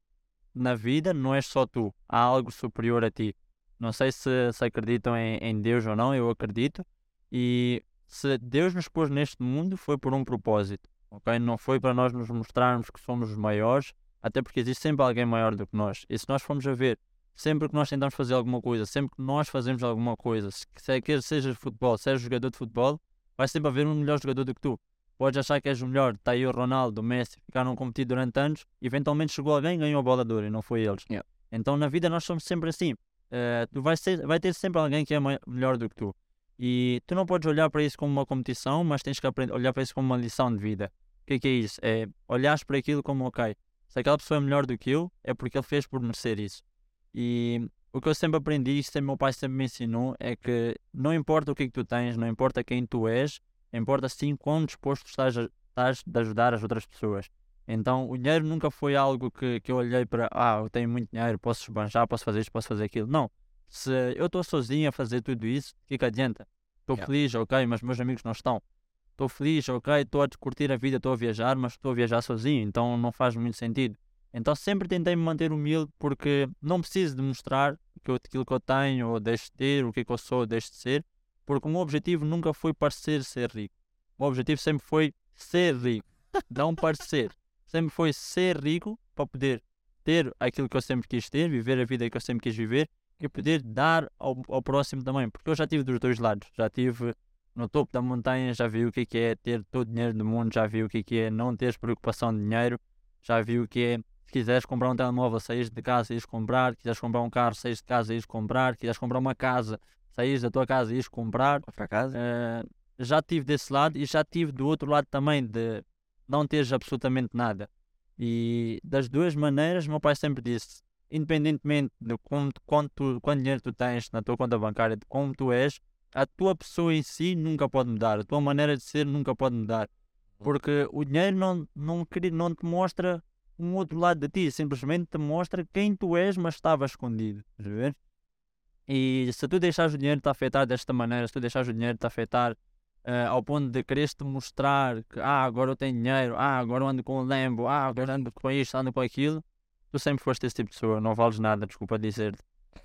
na vida não és só tu, há algo superior a ti. Não sei se, se acreditam em, em Deus ou não, eu acredito. E se Deus nos pôs neste mundo foi por um propósito, ok? Não foi para nós nos mostrarmos que somos os maiores, até porque existe sempre alguém maior do que nós. E se nós formos a ver, sempre que nós tentamos fazer alguma coisa, sempre que nós fazemos alguma coisa, se quer seja futebol, seja jogador de futebol, vai sempre haver um melhor jogador do que tu. Podes achar que és o melhor, está aí o Ronaldo, o Messi, ficaram competindo durante anos, eventualmente chegou alguém e ganhou a bola de ouro e não foi eles. Yeah. Então na vida nós somos sempre assim. Uh, tu vais ser, vai ter sempre alguém que é melhor do que tu. E tu não podes olhar para isso como uma competição, mas tens que aprender, olhar para isso como uma lição de vida. O que é, que é isso? É olhares para aquilo como, ok, se aquela pessoa é melhor do que eu, é porque ele fez por merecer isso. E o que eu sempre aprendi, sempre meu pai sempre me ensinou, é que não importa o que é que tu tens, não importa quem tu és, importa sim quão disposto estás, a, estás de ajudar as outras pessoas. Então o dinheiro nunca foi algo que, que eu olhei para, ah, eu tenho muito dinheiro, posso esbanjar, posso fazer isto, posso fazer aquilo. Não. Se eu estou sozinho a fazer tudo isso, o que, que adianta? Estou yeah. feliz, ok, mas meus amigos não estão. Estou feliz, ok, estou a curtir a vida, estou a viajar, mas estou a viajar sozinho, então não faz muito sentido. Então sempre tentei me manter humilde porque não preciso demonstrar que eu, aquilo que eu tenho ou deixo de ter, o que, é que eu sou ou deixo de ser, porque o meu objetivo nunca foi parecer ser rico. O meu objetivo sempre foi ser rico, não parecer. Sempre foi ser rico para poder ter aquilo que eu sempre quis ter, viver a vida que eu sempre quis viver e poder dar ao, ao próximo também. Porque eu já tive dos dois lados. Já tive no topo da montanha, já vi o que é, é ter todo o dinheiro do mundo, já vi o que é não ter preocupação de dinheiro, já vi o que é se quiseres comprar um telemóvel, saís de casa e ires comprar, quiseres comprar um carro, saís de casa e ires comprar, quiseres comprar uma casa, saís da tua casa e ires comprar. Para casa? Uh, já tive desse lado e já tive do outro lado também de não teres absolutamente nada. E das duas maneiras, meu pai sempre disse: independentemente de quanto, quanto, dinheiro tu tens na tua conta bancária, de como tu és, a tua pessoa em si nunca pode mudar, a tua maneira de ser nunca pode mudar. Porque o dinheiro não, não, não te mostra um outro lado de ti, simplesmente te mostra quem tu és, mas estava escondido. Ver? E se tu deixares o dinheiro te afetar desta maneira, se tu deixares o dinheiro te afetar uh, ao ponto de quereres te mostrar que ah, agora eu tenho dinheiro, ah, agora eu ando com o Lambo, ah, agora ando com isto, ando com aquilo, tu sempre foste esse tipo de pessoa, não vales nada, desculpa dizer-te.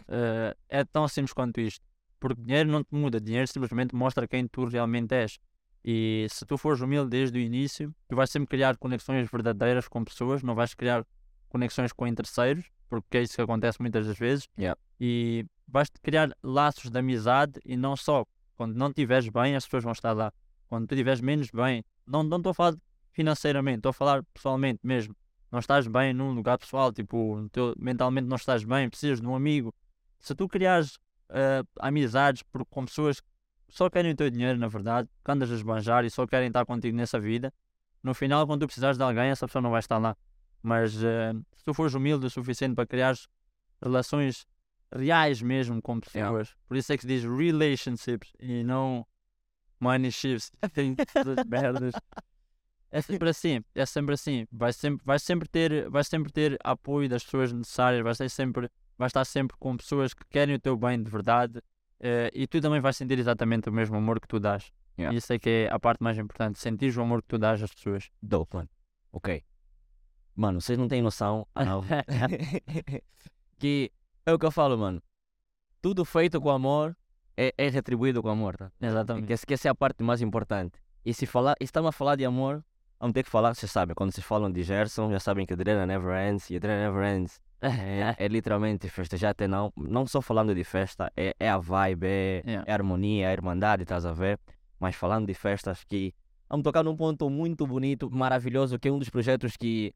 Uh, é tão simples quanto isto. Porque dinheiro não te muda, dinheiro simplesmente mostra quem tu realmente és. E se tu fores humilde desde o início, tu vais sempre criar conexões verdadeiras com pessoas, não vais criar conexões com terceiros, porque é isso que acontece muitas das vezes. Yeah. E vais criar laços de amizade e não só. Quando não estiveres bem, as pessoas vão estar lá. Quando tu estiveres menos bem, não, não estou a falar financeiramente, estou a falar pessoalmente mesmo. Não estás bem num lugar pessoal, tipo, teu, mentalmente não estás bem, precisas de um amigo. Se tu criares uh, amizades por, com pessoas só querem o teu dinheiro, na verdade, que andas a esbanjar e só querem estar contigo nessa vida, no final, quando tu precisares de alguém, essa pessoa não vai estar lá. Mas uh, se tu fores humilde o suficiente para criar relações reais mesmo com pessoas, por isso é que se diz relationships e não money shifts, merdas. É sempre assim, é sempre assim. Vai sempre, vai sempre ter, vai sempre ter apoio das pessoas necessárias, vai ser sempre, vai estar sempre com pessoas que querem o teu bem de verdade Uh, e tu também vais sentir exatamente o mesmo amor que tu dás. Yeah. Isso é que é a parte mais importante, sentir o amor que tu dás às pessoas. Dope, mano. Ok. Mano, vocês não têm noção não. que é o que eu falo, mano. Tudo feito com amor é, é retribuído com amor, tá? Exatamente. Que, que essa é a parte mais importante. E se falar, estamos a falar de amor, vamos ter que falar, vocês sabem, quando vocês falam de Gerson, já sabem que Adriana Never Ends e Adriana Never Ends é, é literalmente festejar até não, não só falando de festa, é, é a vibe, é, yeah. é a harmonia, é a irmandade, estás a ver? Mas falando de festas que vamos tocar num ponto muito bonito, maravilhoso, que é um dos projetos que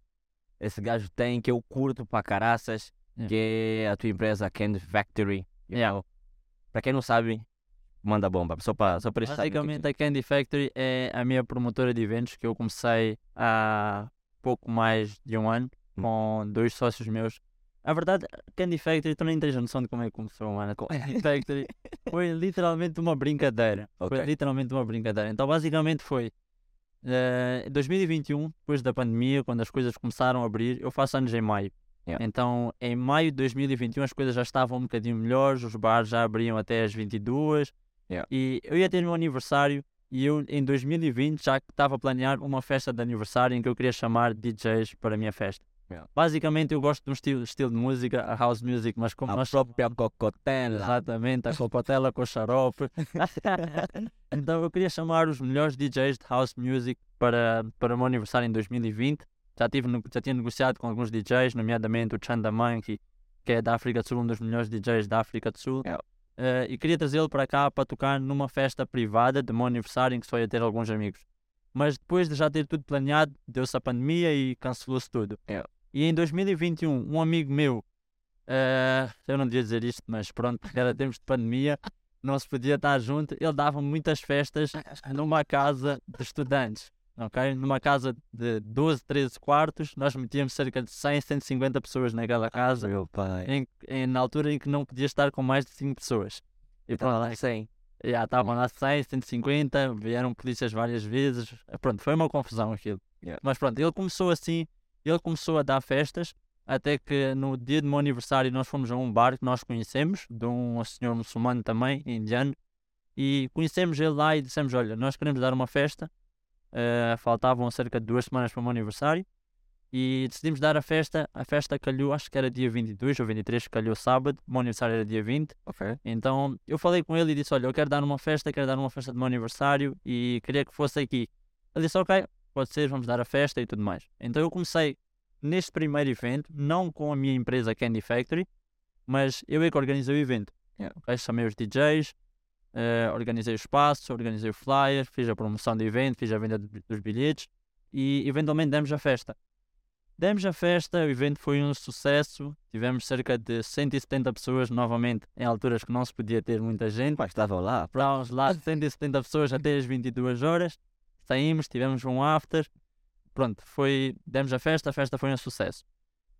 esse gajo tem, que eu curto para caraças, yeah. que é a tua empresa Candy Factory. Yeah. Para quem não sabe, manda bomba, só para só para Basicamente a Candy Factory é a minha promotora de eventos que eu comecei há pouco mais de um ano hum. com dois sócios meus a verdade, Candy Factory, tu nem tens a noção de como é que começou, mano. Candy Factory foi literalmente uma brincadeira. Okay. Foi literalmente uma brincadeira. Então, basicamente foi uh, eh, 2021, depois da pandemia, quando as coisas começaram a abrir, eu faço anos em maio. Yeah. Então, em maio de 2021, as coisas já estavam um bocadinho melhores, os bares já abriam até as 22. Yeah. E eu ia ter meu aniversário e eu, em 2020, já estava a planear uma festa de aniversário em que eu queria chamar DJs para a minha festa. Yeah. Basicamente eu gosto de um estilo, estilo de música, a house music, mas como A nós própria cocotela. Exatamente, a copatela com xarope. então eu queria chamar os melhores DJs de house music para, para o meu aniversário em 2020. Já, tive, já tinha negociado com alguns DJs, nomeadamente o Chanda Monkey, que é da África do Sul, um dos melhores DJs da África do Sul. Yeah. Eh, e queria trazê-lo para cá para tocar numa festa privada de meu aniversário em que só ia ter alguns amigos. Mas depois de já ter tudo planeado, deu-se a pandemia e cancelou-se tudo. Yeah. E em 2021, um amigo meu, eh, eu não devia dizer isto, mas pronto, era tempos de pandemia, não se podia estar junto, ele dava muitas festas numa casa de estudantes, ok? Numa casa de 12, 13 quartos, nós metíamos cerca de 100, 150 pessoas naquela casa, Meu pai. em, em- na altura em que não podia estar com mais de 5 pessoas. E pronto, lá Sim. já estavam lá 100, 150, vieram polícias várias vezes. Pronto, foi uma confusão aquilo. Yeah. Mas pronto, ele começou assim, ele começou a dar festas, até que no dia do meu aniversário nós fomos a um bar que nós conhecemos, de um senhor muçulmano também, indiano, e conhecemos ele lá e dissemos, olha, nós queremos dar uma festa, eh, faltavam cerca de duas semanas para o meu aniversário, e decidimos dar a festa, a festa calhou, acho que era dia 22 ou 23, calhou sábado, o meu aniversário era dia 20, Ok. então eu falei com ele e disse: Olha, eu quero dar uma festa, quero dar uma festa do meu aniversário e queria que fosse aqui. Ele disse: Ok, pode ser, vamos dar a festa e tudo mais. Então eu comecei neste primeiro evento, não com a minha empresa Candy Factory, mas eu é que organizei o evento. Yeah. Ok, Chamei os DJs, eh, organizei o espaço, organizei o flyer, fiz a promoção do evento, fiz a venda do- dos bilhetes e eventualmente demos a festa. Demos a festa, o evento foi um sucesso, tivemos cerca de 170 pessoas novamente em alturas que não se podia ter muita gente. Mas estavam lá. Estávamos lá 170 pessoas até as 22 horas, saímos, tivemos um after, pronto, foi, demos a festa, a festa foi um sucesso.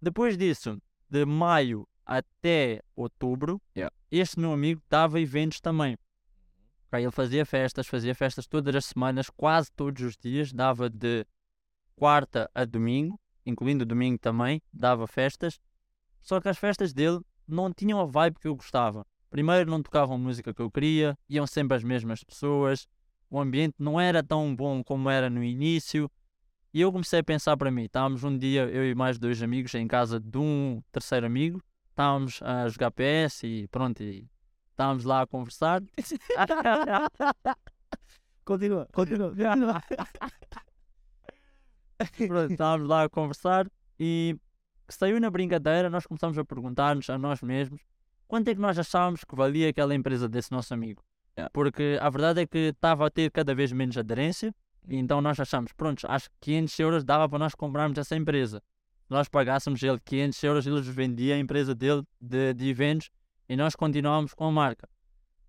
Depois disso, de maio até outubro, Yeah. este meu amigo dava eventos também. Ok, Ele fazia festas, fazia festas todas as semanas, quase todos os dias, dava de quarta a domingo, incluindo domingo também, dava festas. Só que as festas dele não tinham a vibe que eu gostava. Primeiro, não tocavam música que eu queria, iam sempre as mesmas pessoas, o ambiente não era tão bom como era no início. E eu comecei a pensar para mim: estávamos um dia, eu e mais dois amigos, em casa de um terceiro amigo, estávamos a jogar PS e pronto, e estávamos lá a conversar. Continua, continua. Pronto, estávamos lá a conversar e saiu na brincadeira, nós começamos a perguntar-nos a nós mesmos quanto é que nós achávamos que valia aquela empresa desse nosso amigo. Yeah. Porque a verdade é que estava a ter cada vez menos aderência e então nós achamos, pronto, acho que 500 euros dava para nós comprarmos essa empresa. Nós pagássemos ele 500 euros, ele nos vendia a empresa dele de, de eventos e nós continuávamos com a marca.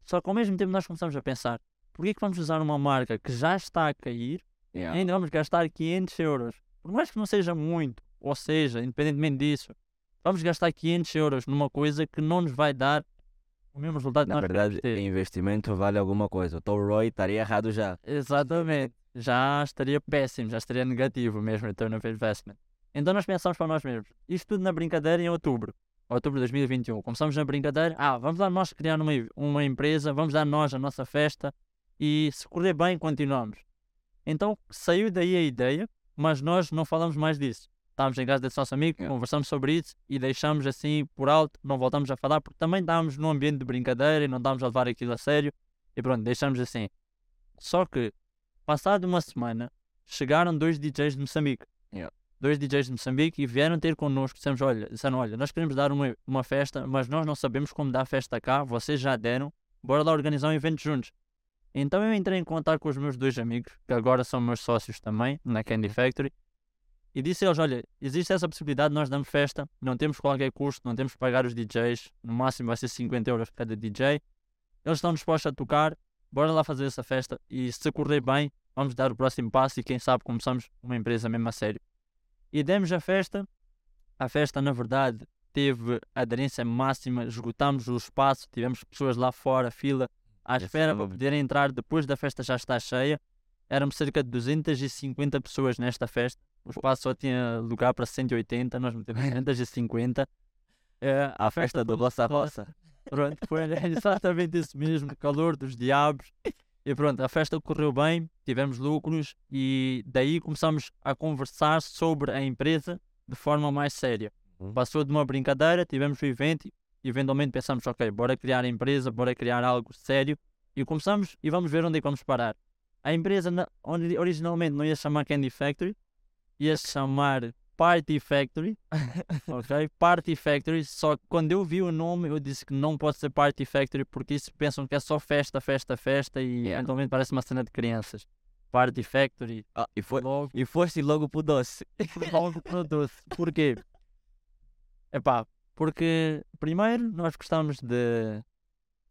Só que ao mesmo tempo nós começamos a pensar, por que que vamos usar uma marca que já está a cair Yeah. ainda vamos gastar 500 euros. Por mais que não seja muito, ou seja, independentemente disso, vamos gastar 500 euros numa coisa que não nos vai dar o mesmo resultado que Na nós verdade, investimento vale alguma coisa. O Tom Roy estaria errado já. Exatamente. Já estaria péssimo, já estaria negativo mesmo return of investment. Então nós pensamos para nós mesmos, isto tudo na brincadeira em outubro, outubro de 2021. Começamos na brincadeira, ah, vamos lá nós criar uma, uma empresa, vamos dar nós a nossa festa e se correr bem continuamos. Então saiu daí a ideia, mas nós não falamos mais disso. Estávamos em casa desse nosso amigo, Yeah. conversamos sobre isso e deixamos assim por alto, não voltamos a falar porque também estávamos num ambiente de brincadeira e não estávamos a levar aquilo a sério e pronto, deixamos assim. Só que, passado uma semana, chegaram dois DJs de Moçambique. Yeah. Dois DJs de Moçambique e vieram ter connosco. Dissemos: olha, disseram, olha, nós queremos dar uma, uma festa, mas nós não sabemos como dar festa cá. Vocês já deram, bora lá organizar um evento juntos. Então eu entrei em contato com os meus dois amigos, que agora são meus sócios também, na Candy Factory, e disse a eles: olha, existe essa possibilidade, nós damos festa, não temos qualquer custo, não temos que pagar os DJs, no máximo vai ser 50 euros cada DJ. Eles estão dispostos a tocar, bora lá fazer essa festa e se correr bem, vamos dar o próximo passo e quem sabe começamos uma empresa mesmo a sério. E demos a festa, a festa na verdade teve aderência máxima, esgotámos o espaço, tivemos pessoas lá fora, fila, à Esse espera para poderem entrar depois da festa já estar cheia. Éramos cerca de 250 pessoas nesta festa. O espaço só tinha lugar para 180, nós metemos 250. Eh, A festa do Bossa Roça. Pronto, foi exatamente isso mesmo, calor dos diabos. E pronto, a festa correu bem, tivemos lucros e daí começamos a conversar sobre a empresa de forma mais séria. Uhum. Passou de uma brincadeira, tivemos o evento e eventualmente pensamos, ok, bora criar a empresa, bora criar algo sério e começamos e vamos ver onde é que vamos parar. A empresa na- ori- originalmente não ia chamar Candy Factory, ia chamar Party Factory, ok? Party Factory, só que quando eu vi o nome eu disse que não pode ser Party Factory porque isso pensam que é só festa, festa, festa e Yeah. eventualmente parece uma cena de crianças. Party Factory, Ah, e, foi, logo e foste logo pro doce. logo para o doce. Porquê? Epá, porque primeiro nós gostamos de.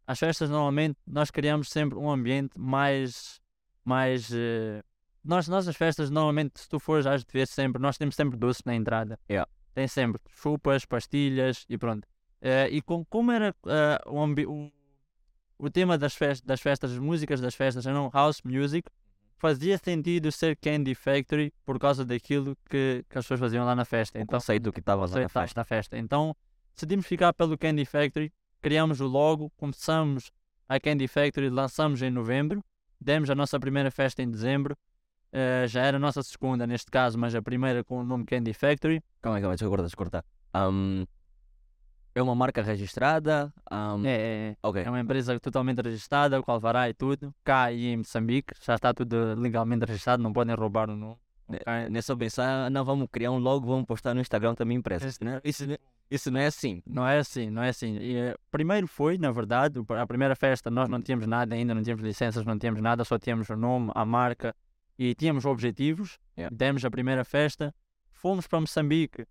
As festas normalmente nós criamos sempre um ambiente mais. mais. eh, Nós, nós as festas normalmente, se tu fores, de ver sempre, nós temos sempre doce na entrada. Yeah. Tem sempre chupas, pastilhas e pronto. Eh, e com, como era eh, o, o, o tema das festas, das festas, as músicas das festas eram house music, fazia sentido ser Candy Factory por causa daquilo que, que as pessoas faziam lá na festa. O Então, conceito que estava lá Sei, na festa. na festa. Então decidimos ficar pelo Candy Factory, criamos o logo, começamos a Candy Factory, lançamos em novembro, demos a nossa primeira festa em dezembro, eh, já era a nossa segunda neste caso, mas a primeira com o nome Candy Factory. Calma aí, calma aí, eu cortar. Ahm, é uma marca registrada? Ahm, É, é, Ok. é uma empresa totalmente registrada, com alvará e tudo, cá e em Moçambique, já está tudo legalmente registrado, não podem roubar o nome. ok? Não é só pensar, não, vamos criar um logo, vamos postar no Instagram também impresso. Esse- Né? Isso, não é- isso não é assim. Não é assim, não é assim. E, eh, primeiro foi, na verdade, a primeira festa nós não tínhamos nada ainda, não tínhamos licenças, não tínhamos nada, só tínhamos o nome, a marca e tínhamos objetivos. Yeah. Demos a primeira festa, fomos para Moçambique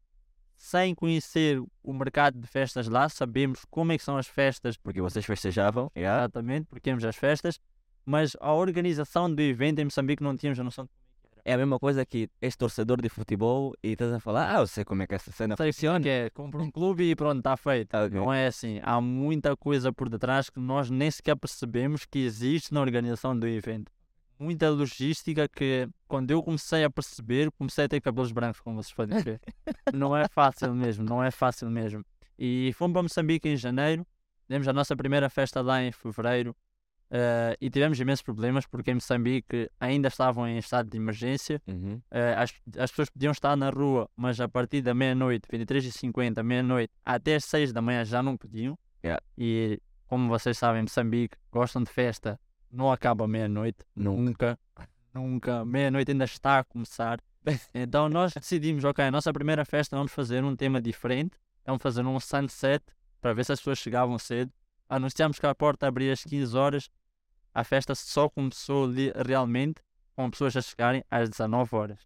sem conhecer o mercado de festas lá, sabemos como é que são as festas Porque vocês festejavam. Yeah. exatamente, porque temos as festas, mas a organização do evento em Moçambique não tínhamos a noção de como é. É a mesma coisa que és torcedor de futebol e estás a falar, ah, eu sei como é que essa cena Sei funciona. que é, compra um clube e pronto, está feito. Ok. Não é assim. Há muita coisa por detrás que nós nem sequer percebemos que existe na organização do evento. Muita logística que, quando eu comecei a perceber, comecei a ter cabelos brancos, como vocês podem ver. não é fácil mesmo, não é fácil mesmo. E fomos para Moçambique em janeiro, demos a nossa primeira festa lá em fevereiro eh, e tivemos imensos problemas porque em Moçambique ainda estavam em estado de emergência. Uhum. Eh, as, as pessoas podiam estar na rua, mas a partir da meia-noite, 23h50, meia-noite, até as 6 da manhã já não podiam. Yeah. E como vocês sabem, Moçambique gostam de festa, não acaba meia-noite, Nunca. nunca. Meia-noite ainda está a começar. Então nós decidimos, ok, a nossa primeira festa vamos fazer um tema diferente, vamos fazer um sunset para ver se as pessoas chegavam cedo. Anunciamos que a porta abria às 15 horas, a festa só começou realmente com pessoas a chegarem às 19 horas.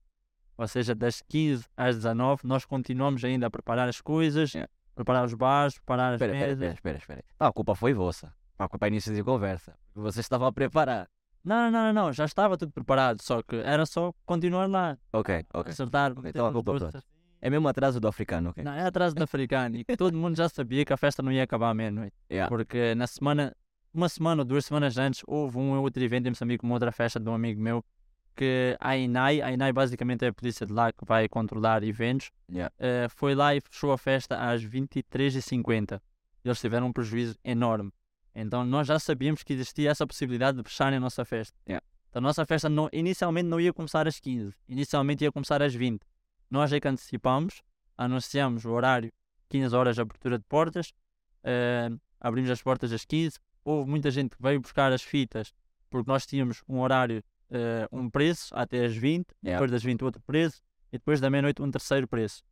Ou seja, das 15 às 19 nós continuamos ainda a preparar as coisas, Yeah. preparar os bares, preparar as Espera, espera, mesas. espera, espera, espera. Não, a culpa foi vossa. A culpa é início de conversa. Porque vocês estavam a preparar. Não, não, não, não, já estava tudo preparado, só que era só continuar lá, Ok, ok. acertar. Ok, meter então a culpa pronto. É mesmo atraso do africano, ok? Não, é atraso do africano. E todo mundo já sabia que a festa não ia acabar à meia-noite. Yeah. Porque na semana, uma semana ou duas semanas antes, houve um outro evento em Moçambique, uma outra festa de um amigo meu, que a INAI, a INAI basicamente é a polícia de lá que vai controlar eventos, Yeah. eh, foi lá e fechou a festa às 23h50. Eles tiveram um prejuízo enorme. Então nós já sabíamos que existia essa possibilidade de fecharem a nossa festa. Yeah. Então a nossa festa não, inicialmente não ia começar às 15, inicialmente ia começar às 20. Nós é que antecipamos, anunciamos o horário, 15 horas de abertura de portas, eh, abrimos as portas às 15. Houve muita gente que veio buscar as fitas, porque nós tínhamos um horário, eh, um preço até às 20, Yeah. depois das 20 outro preço, e depois da meia-noite um terceiro preço.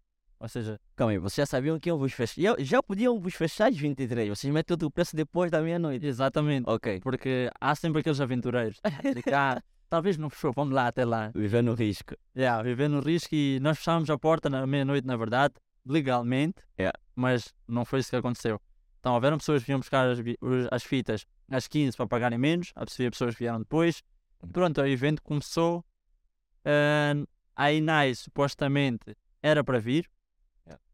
Ou seja, Calma aí, vocês já sabiam que iam vos fechar. Já, já podiam vos fechar às 23. Vocês metem o preço depois da meia-noite. exatamente, Ok. porque há sempre aqueles aventureiros. ah, talvez não fechou, vamos lá até lá. Vivendo no risco. Yeah, vivendo no risco e nós fechámos a porta na meia-noite, na verdade, legalmente, Yeah. mas não foi isso que aconteceu. Então, houveram pessoas que vinham buscar as, as fitas às 15 para pagarem menos, havia pessoas que vieram depois. Pronto, o evento começou. ah, a INAI supostamente era para vir.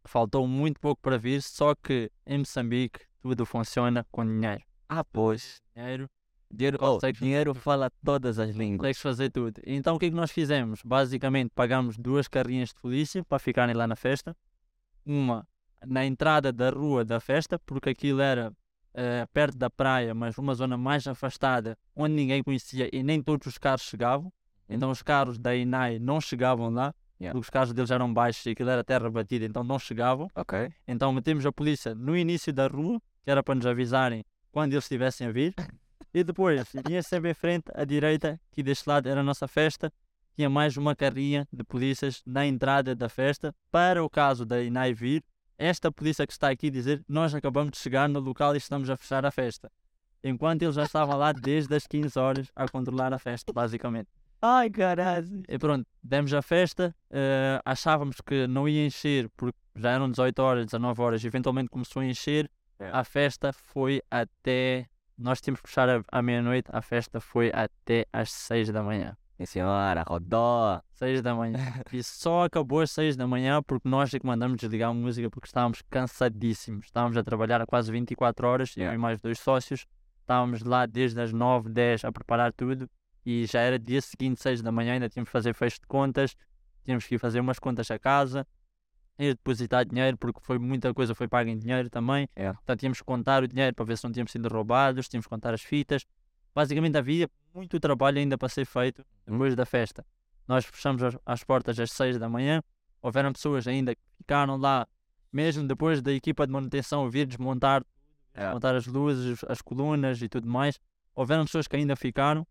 Faltou muito pouco para vir, só que em Moçambique tudo funciona com dinheiro. Ah, pois. Dinheiro Dinheiro, oh, Consegue- dinheiro fala todas as línguas. consegues fazer tudo. Então o que é que nós fizemos? Basicamente pagamos duas carrinhas de polícia para ficarem lá na festa. Uma na entrada da rua da festa, porque aquilo era eh, perto da praia, mas uma zona mais afastada, onde ninguém conhecia e nem todos os carros chegavam. Então os carros da INAI não chegavam lá. Yeah. Os carros deles eram baixos e aquilo era terra batida, então não chegavam. Ok. Então metemos a polícia no início da rua, que era para nos avisarem quando eles estivessem a vir. E depois vinha sempre em frente, à direita, que deste lado era a nossa festa. Tinha mais uma carrinha de polícias na entrada da festa, para o caso da INAI vir. Esta polícia que está aqui dizer, nós acabamos de chegar no local e estamos a fechar a festa. Enquanto ele já estava lá desde as 15 horas a controlar a festa, basicamente. Ai, caralho. E pronto, demos a festa, eh, achávamos que não ia encher, porque já eram 18 horas, 19 horas, e eventualmente começou a encher. É. A festa foi até. Nós tínhamos que fechar a- à meia-noite, a festa foi até às 6 da manhã. Sim, senhora, rodó. 6 da manhã. E só acabou às 6 da manhã porque nós é que mandamos desligar a música porque estávamos cansadíssimos. Estávamos a trabalhar há quase 24 horas, eu Yeah. e mais dois sócios. Estávamos lá desde as 9, 10 a preparar tudo e já era dia seguinte, 6 da manhã, ainda tínhamos que fazer fecho de contas, tínhamos que ir fazer umas contas a casa, ir depositar dinheiro porque foi muita coisa foi paga em dinheiro também. Yeah. Então tínhamos que contar o dinheiro para ver se não tínhamos sido roubados, tínhamos que contar as fitas. Basicamente havia muito trabalho ainda para ser feito depois da festa. Nós fechamos as, as portas às 6 da manhã. Houveram pessoas ainda que ficaram lá, mesmo depois da equipa de manutenção vir desmontar, Yeah. desmontar as luzes, as colunas e tudo mais. Houveram pessoas que ainda ficaram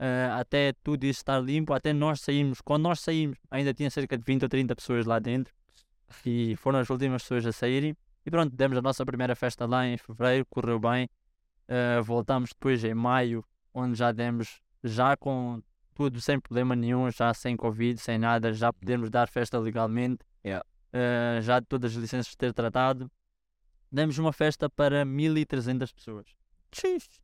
eh, até tudo isso estar limpo, até nós saímos. Quando nós saímos, ainda tinha cerca de 20 ou 30 pessoas lá dentro e foram as últimas pessoas a saírem. E pronto, demos a nossa primeira festa lá em fevereiro, correu bem. Voltamos depois em maio, onde já demos, já com tudo sem problema nenhum, já sem Covid, sem nada, já podemos dar festa legalmente, Yeah. eh, já de todas as licenças ter tratado. Demos uma festa para 1300 pessoas.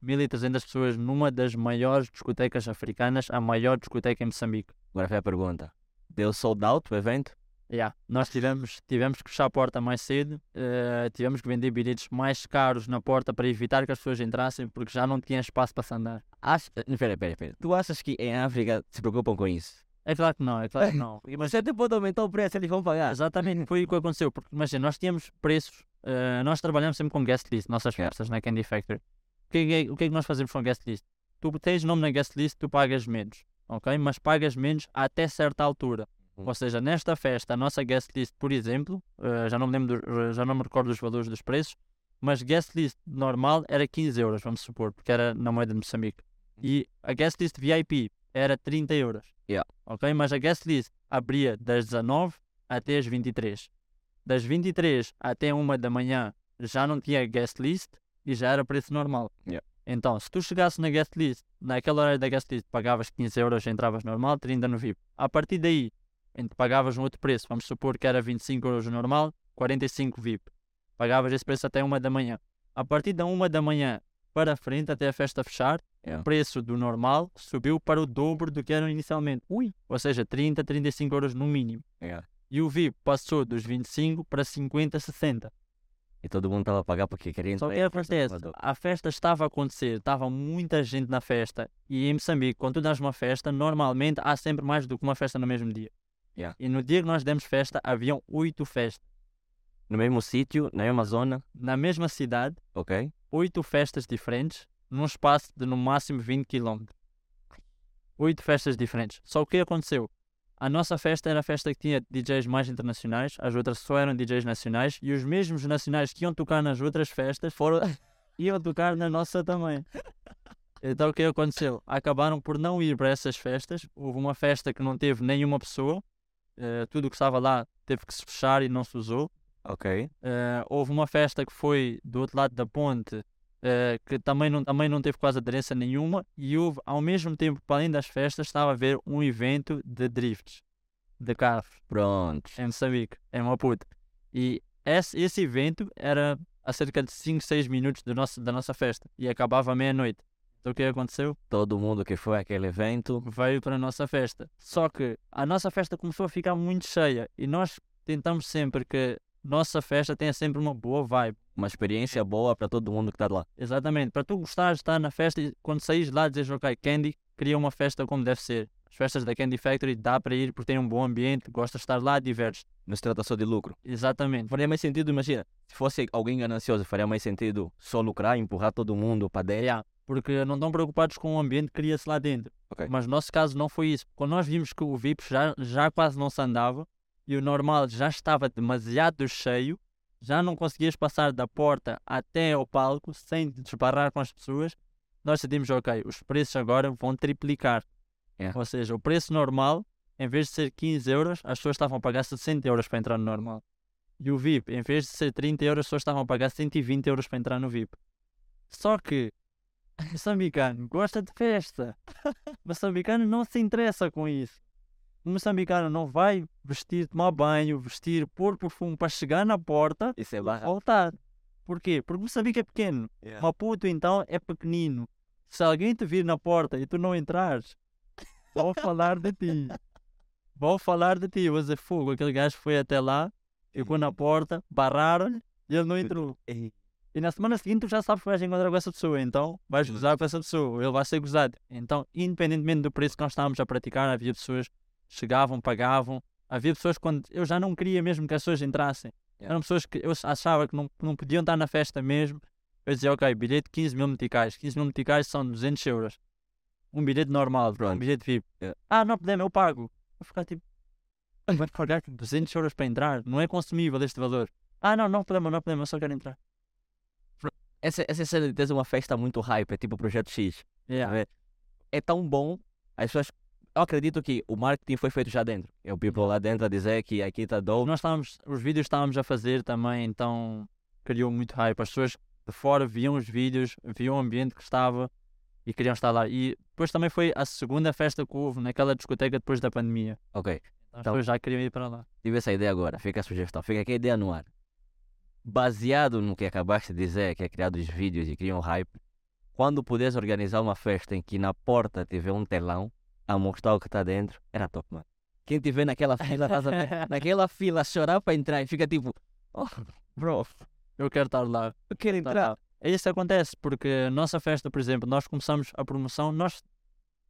1300 pessoas numa das maiores discotecas africanas, a maior discoteca em Moçambique. Agora foi a pergunta. Deu sold out o evento? Yeah. Nós tivemos, tivemos que fechar a porta mais cedo, eh, tivemos que vender bilhetes mais caros na porta para evitar que as pessoas entrassem, porque já não tinha espaço para se andar. Acha... Pera, pera, pera. Tu achas que em África se preocupam com isso? É claro que não, é claro que não. Mas até pode aumentar o preço, eles vão pagar. Exatamente, foi o que aconteceu. Porque imagina, nós tínhamos preços, eh, nós trabalhamos sempre com guest list, nossas Yeah. festas na Candy Factory. O que, é, o que é que nós fazemos com guest list? Tu tens nome na guest list, tu pagas menos, ok? Mas pagas menos até certa altura. Uhum. Ou seja, nesta festa, a nossa guest list, por exemplo, eh, já não me lembro, do- já não me recordo dos valores dos preços, mas guest list normal era 15 euros, vamos supor, porque era na moeda de Moçambique. E a guest list VIP era 30 euros. Yeah. Ok? Mas a guest list abria das 19 até as 23. Das 23 até 1 da manhã já não tinha guest list e já era preço normal. Yeah. Então, se tu chegasse na guest list, naquela hora da guest list, pagavas 15 euros, entravas normal, 30 no VIP. A partir daí, pagavas um outro preço. Vamos supor que era 25 euros normal, 45 VIP. Pagavas esse preço até 1 da manhã. A partir da 1 da manhã para a frente, até a festa fechar, Yeah. o preço do normal subiu para o dobro do que era inicialmente. Ui! Ou seja, 30, 35 euros no mínimo. Yeah. E o VIP passou dos 25 para 50, 60. E todo mundo estava a pagar porque queria Só que a festa estava a acontecer, estava muita gente na festa. E em Moçambique, quando tu dás uma festa, normalmente há sempre mais do que uma festa no mesmo dia. Yeah. E no dia que nós demos festa, haviam oito festas. No mesmo sítio, na mesma zona, Na mesma cidade, ok? oito festas diferentes, num espaço de no máximo 20 km. Oito festas diferentes. Só o que aconteceu? A nossa festa era a festa que tinha DJs mais internacionais, as outras só eram DJs nacionais, e os mesmos nacionais que iam tocar nas outras festas foram iam tocar na nossa também. Então o que aconteceu? Acabaram por não ir para essas festas. Houve uma festa que não teve nenhuma pessoa, eh, tudo o que estava lá teve que se fechar e não se usou. Ok. Eh, houve uma festa que foi do outro lado da ponte eh, que também não, também não teve quase aderência nenhuma e houve ao mesmo tempo para além das festas estava a haver um evento de drifts de carros Pronto. em Moçambique, em Maputo e esse, esse evento era a cerca de 5, 6 minutos do nosso, da nossa festa e acabava à meia-noite então o que aconteceu? Todo mundo que foi àquele evento. veio para a nossa festa. Só que a nossa festa começou a ficar muito cheia e nós tentamos sempre que nossa festa tenha sempre uma boa vibe. Uma experiência boa para todo mundo que está lá. Exatamente, para tu gostares de estar na festa e quando saís de lá dizes, ok, Candy, cria uma festa como deve ser. As festas da Candy Factory dá para ir porque tem um bom ambiente, gostas de estar lá, divertes. Não se trata só de lucro. Exatamente. Faria mais sentido, imagina, se fosse alguém ganancioso, faria mais sentido só lucrar, empurrar todo mundo para dentro. Porque não estão preocupados com o ambiente que cria-se lá dentro. Ok. Mas no nosso caso não foi isso. Quando nós vimos que o VIP já, já quase não se andava e o normal já estava demasiado cheio, já não conseguias passar da porta até ao palco sem desbarrar com as pessoas, nós decidimos, ok, os preços agora vão triplicar. Yeah. Ou seja, o preço normal, em vez de ser 15 euros, as pessoas estavam a pagar 60 euros para entrar no normal. E o VIP, em vez de ser 30 euros, as pessoas estavam a pagar 120 euros para entrar no VIP. Só que o moçambicano gosta de festa. O moçambicano não se interessa com isso. O moçambicano não vai vestir, tomar banho, vestir, pôr perfume para chegar na porta Isso é e barra. voltar. Porquê? Porque Moçambique é pequeno. Maputo, então, é pequenino. Se alguém te vir na porta e tu não entrares, vão falar de ti. Vão falar de ti. Vou dizer, fogo, aquele gajo foi até lá, ficou na porta, barraram-lhe e ele não entrou. E na semana seguinte tu já sabes que vais encontrar com essa pessoa, então vais gozar com essa pessoa, ele vai ser gozado. Então, independentemente do preço que nós estávamos a praticar, havia pessoas chegavam, pagavam. Havia pessoas quando eu já não queria mesmo que as pessoas entrassem. Yeah. Eram pessoas que eu achava que não, não podiam estar na festa mesmo. Eu dizia, ok, bilhete 15 mil meticais. 15 mil meticais são 200 euros. Um bilhete normal, um Pronto. bilhete VIP. Yeah. Ah, não podemos, eu pago. Vou ficar tipo, vai pagar 200 euros para entrar. Não é consumível este valor. Ah, não, não podemos, não podemos, eu só quero entrar. Essa, essa cena de ter uma festa muito hype, é tipo o Projeto X. Yeah. ver? É tão bom, as pessoas. Eu acredito que o marketing foi feito já dentro. É o people lá dentro a dizer que aqui está dope. Nós estávamos, os vídeos estávamos a fazer também, então criou muito hype. As pessoas de fora viam os vídeos, viam o ambiente que estava e queriam estar lá. E depois também foi a segunda festa que houve naquela discoteca depois da pandemia. Ok, Então, as Então- pessoas já queriam ir para lá. tive essa ideia agora. Fica a sugestão, fica aqui a ideia no ar. Baseado no que acabaste de dizer, que é criado os vídeos e criam hype, quando puderes organizar uma festa em que na porta tiver um telão a mostrar o que está dentro, era top, mano. Quem te vê naquela fila, naquela fila, chorar para entrar e fica tipo, oh, bro, Eu quero estar lá. eu quero Tá, entrar. tá. É isso que acontece, porque a nossa festa, por exemplo, nós começamos a promoção, nós,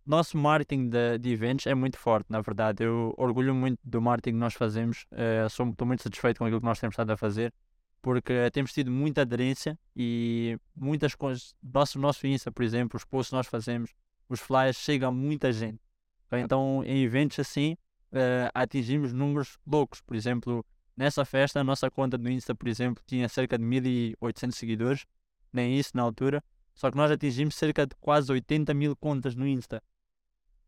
nosso marketing de, de eventos é muito forte, na verdade. Eu orgulho muito do marketing que nós fazemos, eh, estou muito satisfeito com aquilo que nós temos estado a fazer, porque temos tido muita aderência e muitas coisas. Nosso, nosso Insta, por exemplo, os posts que nós fazemos, os flyers, chegam a muita gente. Então, em eventos assim, eh, atingimos números loucos. Por exemplo, nessa festa, a nossa conta do Insta, por exemplo, tinha cerca de 1800 seguidores, nem isso na altura. Só que nós atingimos cerca de quase 80 mil contas no Insta.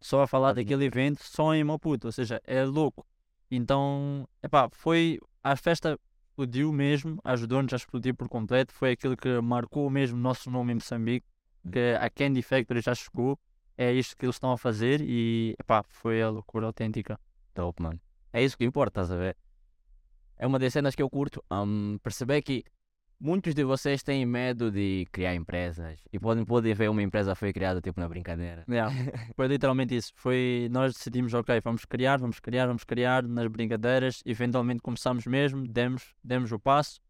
Só a falar daquele evento, só em Maputo, ou seja, é louco. Então, epá, foi. A festa explodiu mesmo, ajudou-nos a explodir por completo. Foi aquilo que marcou mesmo o nosso nome em Moçambique. Que a Candy Factory já chegou. É isto que eles estão a fazer e epá, foi a loucura autêntica. Top, mano. É isso que importa, estás a ver? É uma das cenas que eu curto. hum, perceber que muitos de vocês têm medo de criar empresas. E podem, podem ver uma empresa foi criada tipo na brincadeira. Yeah, foi literalmente isso. Foi, nós decidimos, ok, vamos criar, vamos criar, vamos criar nas brincadeiras. Eventualmente começamos mesmo, demos, demos o passo.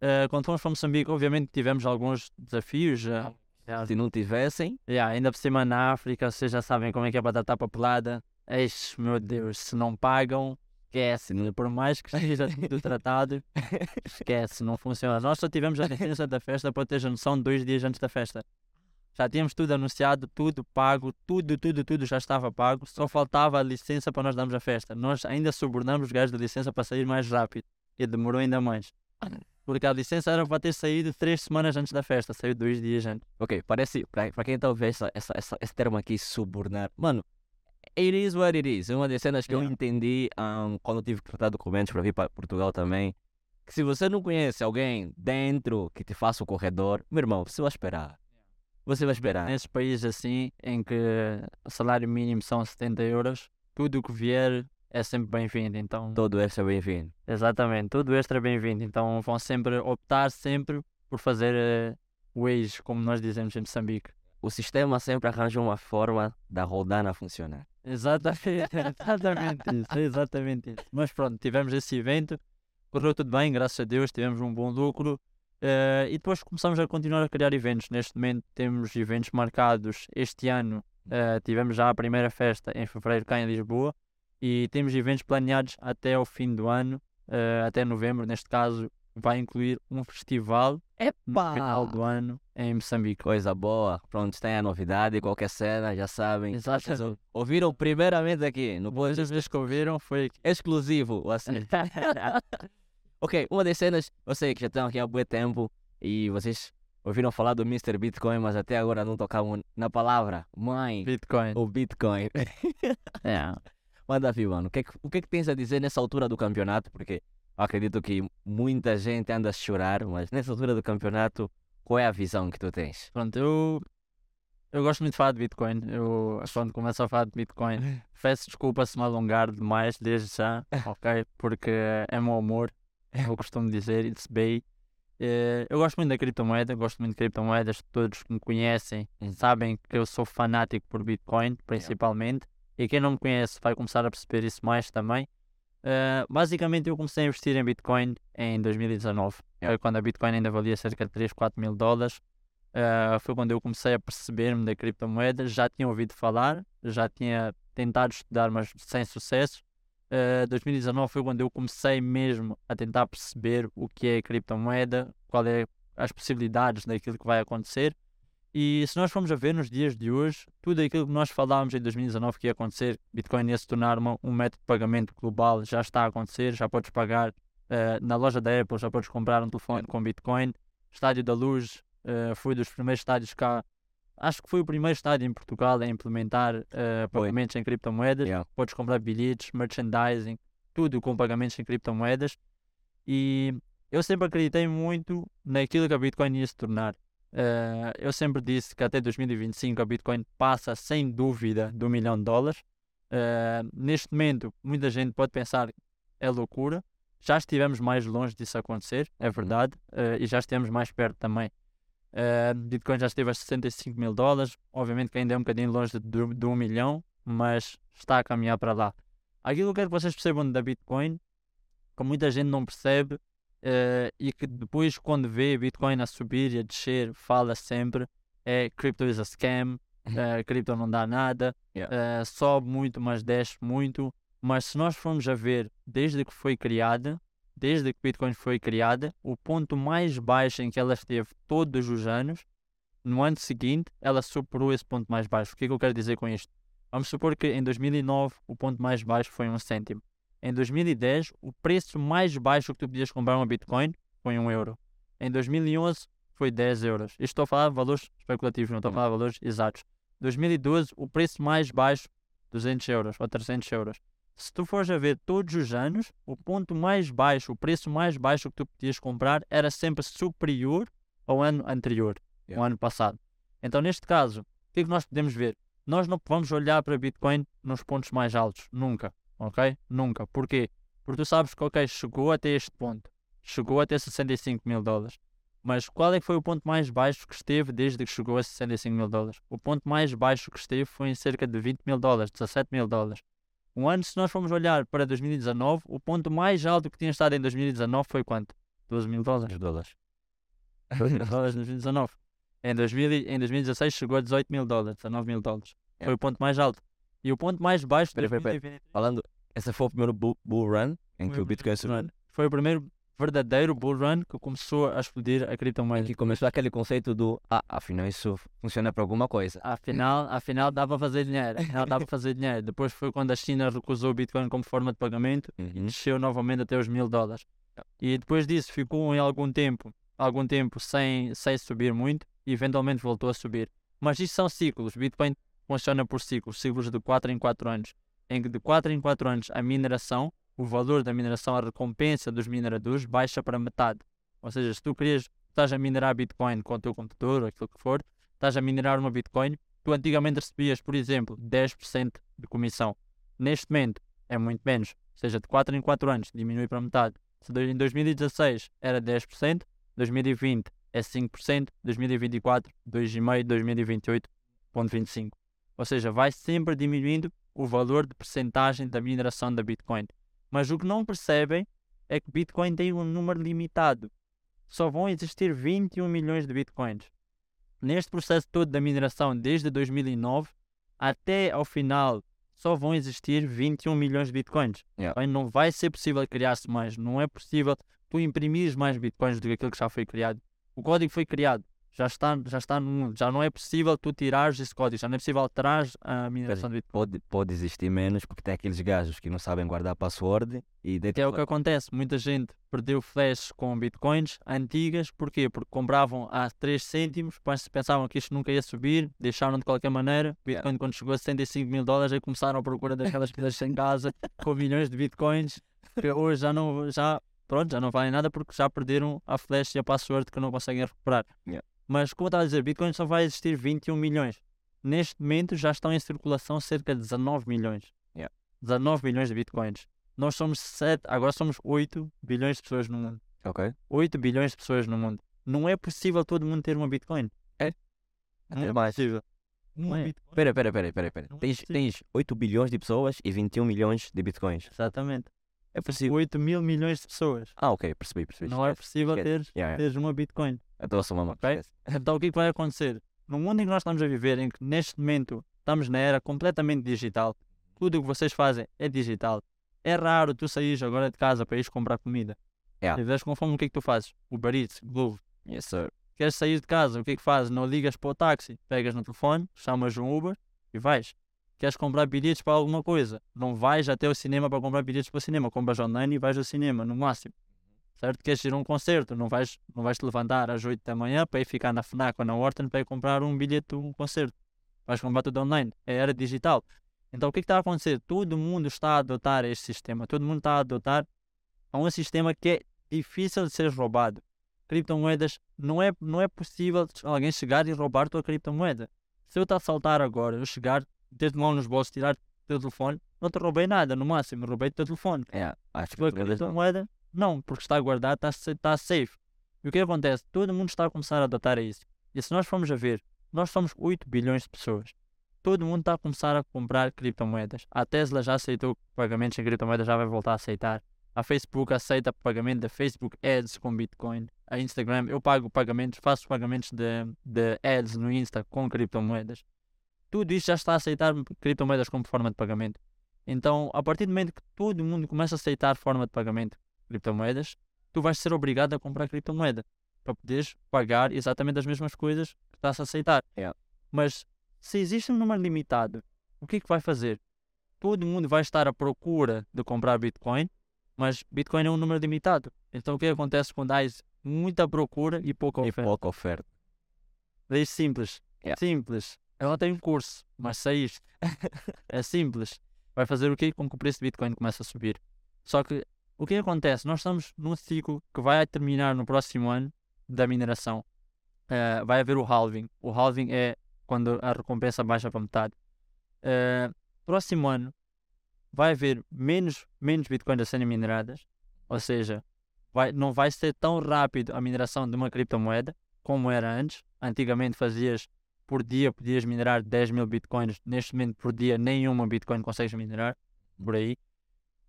Eh, quando fomos para Moçambique, obviamente tivemos alguns desafios. eh, yeah, Se não tivessem, yeah, ainda por cima na África, vocês já sabem como é que é batata papelada. Eixe, meu Deus, se não pagam, esquece. né? Por mais que esteja tudo tratado, esquece, não funciona. Nós só tivemos a licença da festa para ter noção dois dias antes da festa. Já tínhamos tudo anunciado, tudo pago, tudo, tudo, tudo já estava pago. Só faltava a licença para nós darmos a festa. Nós ainda subornamos os gajos da licença para sair mais rápido. E demorou ainda mais. Porque a licença era para ter saído três semanas antes da festa. Saiu dois dias antes. ok, parece, para quem está essa, essa, essa- esse termo aqui, subornar, mano, it is what it is. Uma das cenas que eu Yeah. entendi hum, quando eu tive que tratar documentos para vir para Portugal também. Que se você não conhece alguém dentro que te faça o corredor, meu irmão, você vai esperar. Você vai esperar. Nesses países assim, em que o salário mínimo são 70 euros, tudo que vier é sempre bem-vindo. Então, Todo é bem-vindo. exatamente, tudo extra é bem-vindo. Então, vão sempre optar sempre por fazer uh, ways, como nós dizemos em Moçambique. O sistema sempre arranja uma forma da rodana funcionar. Exatamente, exatamente isso, exatamente isso. Mas pronto, tivemos esse evento, correu tudo bem, graças a Deus, tivemos um bom lucro. eh, e depois começamos a continuar a criar eventos. Neste momento temos eventos marcados este ano. eh, tivemos já a primeira festa em fevereiro cá em Lisboa e temos eventos planeados até ao fim do ano, eh, até novembro, neste caso vai incluir um festival no final do ano em Moçambique. Coisa boa. Pronto, tem a novidade, qualquer cena, já sabem. Exato. Vocês ou- Ouviram primeiramente aqui, no podcast vezes que ouviram foi exclusivo. Assim. ok, uma das cenas, eu sei que já estão aqui há muito tempo e vocês ouviram falar do Mr. Bitcoin, mas até agora não tocavam na palavra mãe, Bitcoin. o Bitcoin. É. Manda vir, mano. O que, é que, o que é que tens a dizer nessa altura do campeonato? Porque acredito que muita gente anda a chorar, mas nessa altura do campeonato, qual é a visão que tu tens? Pronto, eu, eu gosto muito de falar de Bitcoin. Eu, quando começo a falar de Bitcoin, peço desculpa se me alongar demais desde já, ok? Porque é meu amor, eu costumo dizer, it's bem. Eh, Eu gosto muito da criptomoeda, gosto muito de criptomoedas. Todos que me conhecem Hum. sabem que eu sou fanático por Bitcoin, principalmente. E quem não me conhece vai começar a perceber isso mais também. Eh, basicamente, eu comecei a investir em Bitcoin em 2019. Yeah. Foi quando a Bitcoin ainda valia cerca de 3, 4 mil dólares. Uh, foi quando eu comecei a perceber-me da criptomoeda. Já tinha ouvido falar, já tinha tentado estudar, mas sem sucesso. Uh, 2019 foi quando eu comecei mesmo a tentar perceber o que é criptomoeda, qual é as possibilidades daquilo que vai acontecer. E se nós formos a ver nos dias de hoje, tudo aquilo que nós falámos em 2019 que ia acontecer, Bitcoin ia se tornar uma, um método de pagamento global, já está a acontecer, já podes pagar uh, na loja da Apple, já podes comprar um telefone com Bitcoin. Estádio da Luz uh, foi dos primeiros estádios cá. Acho que foi o primeiro estádio em Portugal a implementar uh, pagamentos em criptomoedas. Yeah. Podes comprar bilhetes, merchandising, tudo com pagamentos em criptomoedas. E eu sempre acreditei muito naquilo que a Bitcoin ia se tornar. Uh, eu sempre disse que até 2025 a Bitcoin passa sem dúvida do milhão de dólares. Uh, neste momento, muita gente pode pensar é loucura. Já estivemos mais longe disso acontecer, é verdade, uh, e já estivemos mais perto também. Bitcoin já esteve a 65 mil dólares, obviamente que ainda é um bocadinho longe do, do 1 milhão, mas está a caminhar para lá. Aquilo que eu quero que vocês percebam da Bitcoin, que muita gente não percebe, uh, e que depois, quando vê Bitcoin a subir e a descer, fala sempre: é crypto is a scam, uh, cripto não dá nada, Yeah. uh, sobe muito, mas desce muito. Mas se nós formos a ver desde que foi criada, desde que Bitcoin foi criada, o ponto mais baixo em que ela esteve todos os anos, no ano seguinte, ela superou esse ponto mais baixo. O que é que eu quero dizer com isto? Vamos supor que em 2009 o ponto mais baixo foi um cêntimo. Em 2010, o preço mais baixo que tu podias comprar uma Bitcoin foi um euro. Em 2011 foi 10 euros. Isto estou a falar de valores especulativos, não estou a falar de valores exatos. 2012, o preço mais baixo, 200 euros ou 300 euros. Se tu fores a ver todos os anos, o ponto mais baixo, o preço mais baixo que tu podias comprar era sempre superior ao ano anterior, ao Yeah. ano passado. Então, neste caso, o que é que nós podemos ver? Nós não vamos olhar para Bitcoin nos pontos mais altos, nunca, ok? Nunca. Porquê? Porque tu sabes que, ok, chegou até este ponto, chegou até 65 mil dólares. Mas qual é que foi o ponto mais baixo que esteve desde que chegou a 65 mil dólares? O ponto mais baixo que esteve foi em cerca de 20 mil dólares, 17 mil dólares. Um ano, se nós formos olhar para 2019, o ponto mais alto que tinha estado em 2019 foi quanto? 12 mil dólares. Dólares. 12 mil dólares em 2019. Em, 2000, e- em 2016 chegou a 18 mil dólares, 19 mil dólares. Foi Yeah. o ponto mais alto. E o ponto mais baixo de Pera, pera, pera. 2023 Falando, esse foi o primeiro bull, bull run em que o Bitcoin run. Foi o primeiro verdadeiro bull run que começou a explodir a criptomoeda. Que começou aquele conceito do, ah, afinal isso funciona para alguma coisa. Afinal, afinal dá para fazer dinheiro. Afinal dá para fazer dinheiro. Depois foi quando a China recusou o Bitcoin como forma de pagamento Uhum. desceu novamente até os mil dólares. E depois disso ficou em algum tempo, algum tempo sem, sem subir muito e eventualmente voltou a subir. Mas isto são ciclos. Bitcoin funciona por ciclos, ciclos de 4 em 4 anos, em que de 4 em 4 anos a mineração, o valor da mineração, a recompensa dos mineradores baixa para metade. Ou seja, se tu querias, estás a minerar Bitcoin com o teu computador ou aquilo que for, estás a minerar uma Bitcoin, tu antigamente recebias, por exemplo, 10% de comissão. Neste momento é muito menos, ou seja, de 4 em 4 anos diminui para metade. Se em 2016 era 10%, 2020 é 5%, 2024 2,5%, 2028 0,25%. Ou seja, vai sempre diminuindo o valor de percentagem da mineração da Bitcoin. Mas o que não percebem é que Bitcoin tem um número limitado. Só vão existir 21 milhões de Bitcoins. Neste processo todo da mineração, desde 2009 até ao final, só vão existir 21 milhões de Bitcoins. Yeah. Bem, não vai ser possível criar-se mais. Não é possível tu imprimires mais bitcoins do que aquilo que já foi criado. O código foi criado, já está, já está no mundo, já não é possível tu tirares esse código, já não é possível alterar a mineração de bitcoin. Pode, pode existir menos porque tem aqueles gajos que não sabem guardar password e é o que acontece. Muita gente perdeu flash com bitcoins antigas. Porquê? Porque compravam a 3 cêntimos, pensavam que isto nunca ia subir, deixaram de qualquer maneira. Bitcoin, quando chegou a 65 mil dólares, aí começaram a procura daquelas coisas sem casa com milhões de bitcoins. Que hoje já não, já, pronto, já não valem nada porque já perderam a flash e a password que não conseguem recuperar. Yeah. Mas, como eu estava a dizer, Bitcoin só vai existir 21 milhões. Neste momento já estão em circulação cerca de 19 milhões. Yeah. 19 milhões de Bitcoins. Nós somos 7, agora somos 8 bilhões de pessoas no mundo. Ok. 8 bilhões de pessoas no mundo. Não é possível todo mundo ter uma Bitcoin. Não Até é mais. possível. Não Não é. Bitcoin. Pera, pera, pera, pera, pera. Não é Tens, possível. tens 8 bilhões de pessoas e 21 milhões de bitcoins. Exatamente. É possível. 8 mil milhões de pessoas. Ah, ok, percebi, percebi. Não é possível esquece. teres, Yeah, yeah. teres uma Bitcoin. Então sou uma Ok? Então o que, é que vai acontecer? No mundo em que nós estamos a viver, em que neste momento estamos na era completamente digital, tudo o que vocês fazem é digital. É raro tu saís agora de casa para ires comprar comida. Yeah. E vês com fome, o que é que tu fazes? Uber Eats, Glovo. Yes, sir. Queres sair de casa, o que é que fazes? Não ligas para o táxi, pegas no telefone, chamas um Uber e vais. Queres comprar bilhetes para alguma coisa? Não vais até o cinema para comprar bilhetes para o cinema, compras online e vais ao cinema, no máximo. Certo? Queres ir a um concerto, não vais, não vais te levantar às 8 da manhã para ir ficar na FNAC ou na Horton para ir comprar um bilhete de um concerto. Vais comprar tudo online. É era digital. Então o que, está a acontecer? Todo mundo está a adotar este sistema. Todo mundo está a adotar a um sistema que é difícil de ser roubado. Criptomoedas, não é, não é possível alguém chegar e roubar tua criptomoeda. Se eu te assaltar agora, eu chegar, ter-te mão nos bolsos, tirar o teu telefone, não te roubei nada, no máximo, roubei o teu telefone. É, acho que tu lembras- criptomoeda, não, porque está guardado, está, está safe. E o que acontece? Todo mundo está a começar a adotar isso. E se nós formos a ver, nós somos 8 bilhões de pessoas. Todo mundo está a começar a comprar criptomoedas. A Tesla já aceitou pagamentos em criptomoedas, já vai voltar a aceitar. A Facebook aceita pagamento da Facebook Ads com Bitcoin. A Instagram, eu pago pagamentos, faço pagamentos de, de ads no Insta com criptomoedas. Tudo isto já está a aceitar criptomoedas como forma de pagamento. Então, a partir do momento que todo mundo começa a aceitar forma de pagamento criptomoedas, tu vais ser obrigado a comprar criptomoeda para poderes pagar exatamente as mesmas coisas que estás a aceitar. Yeah. Mas se existe um número limitado, o que é que vai fazer? Todo mundo vai estar à procura de comprar Bitcoin, mas Bitcoin é um número limitado. Então o que acontece quando há muita procura e pouca E oferta? pouca oferta. É simples. Yeah. Simples. Não tenho um curso, mas saíste. é simples. Vai fazer o quê? Com que o preço de Bitcoin começa a subir. Só que o que acontece? Nós estamos num ciclo que vai terminar no próximo ano da mineração. Eh, vai haver o halving. O halving é quando a recompensa baixa para metade. Eh, próximo ano vai haver menos, menos bitcoins a serem mineradas. Ou seja, vai, não vai ser tão rápido a mineração de uma criptomoeda como era antes. Antigamente fazias por dia, podias minerar 10 mil bitcoins. Neste momento, por dia, nenhuma bitcoin consegues minerar. Por aí.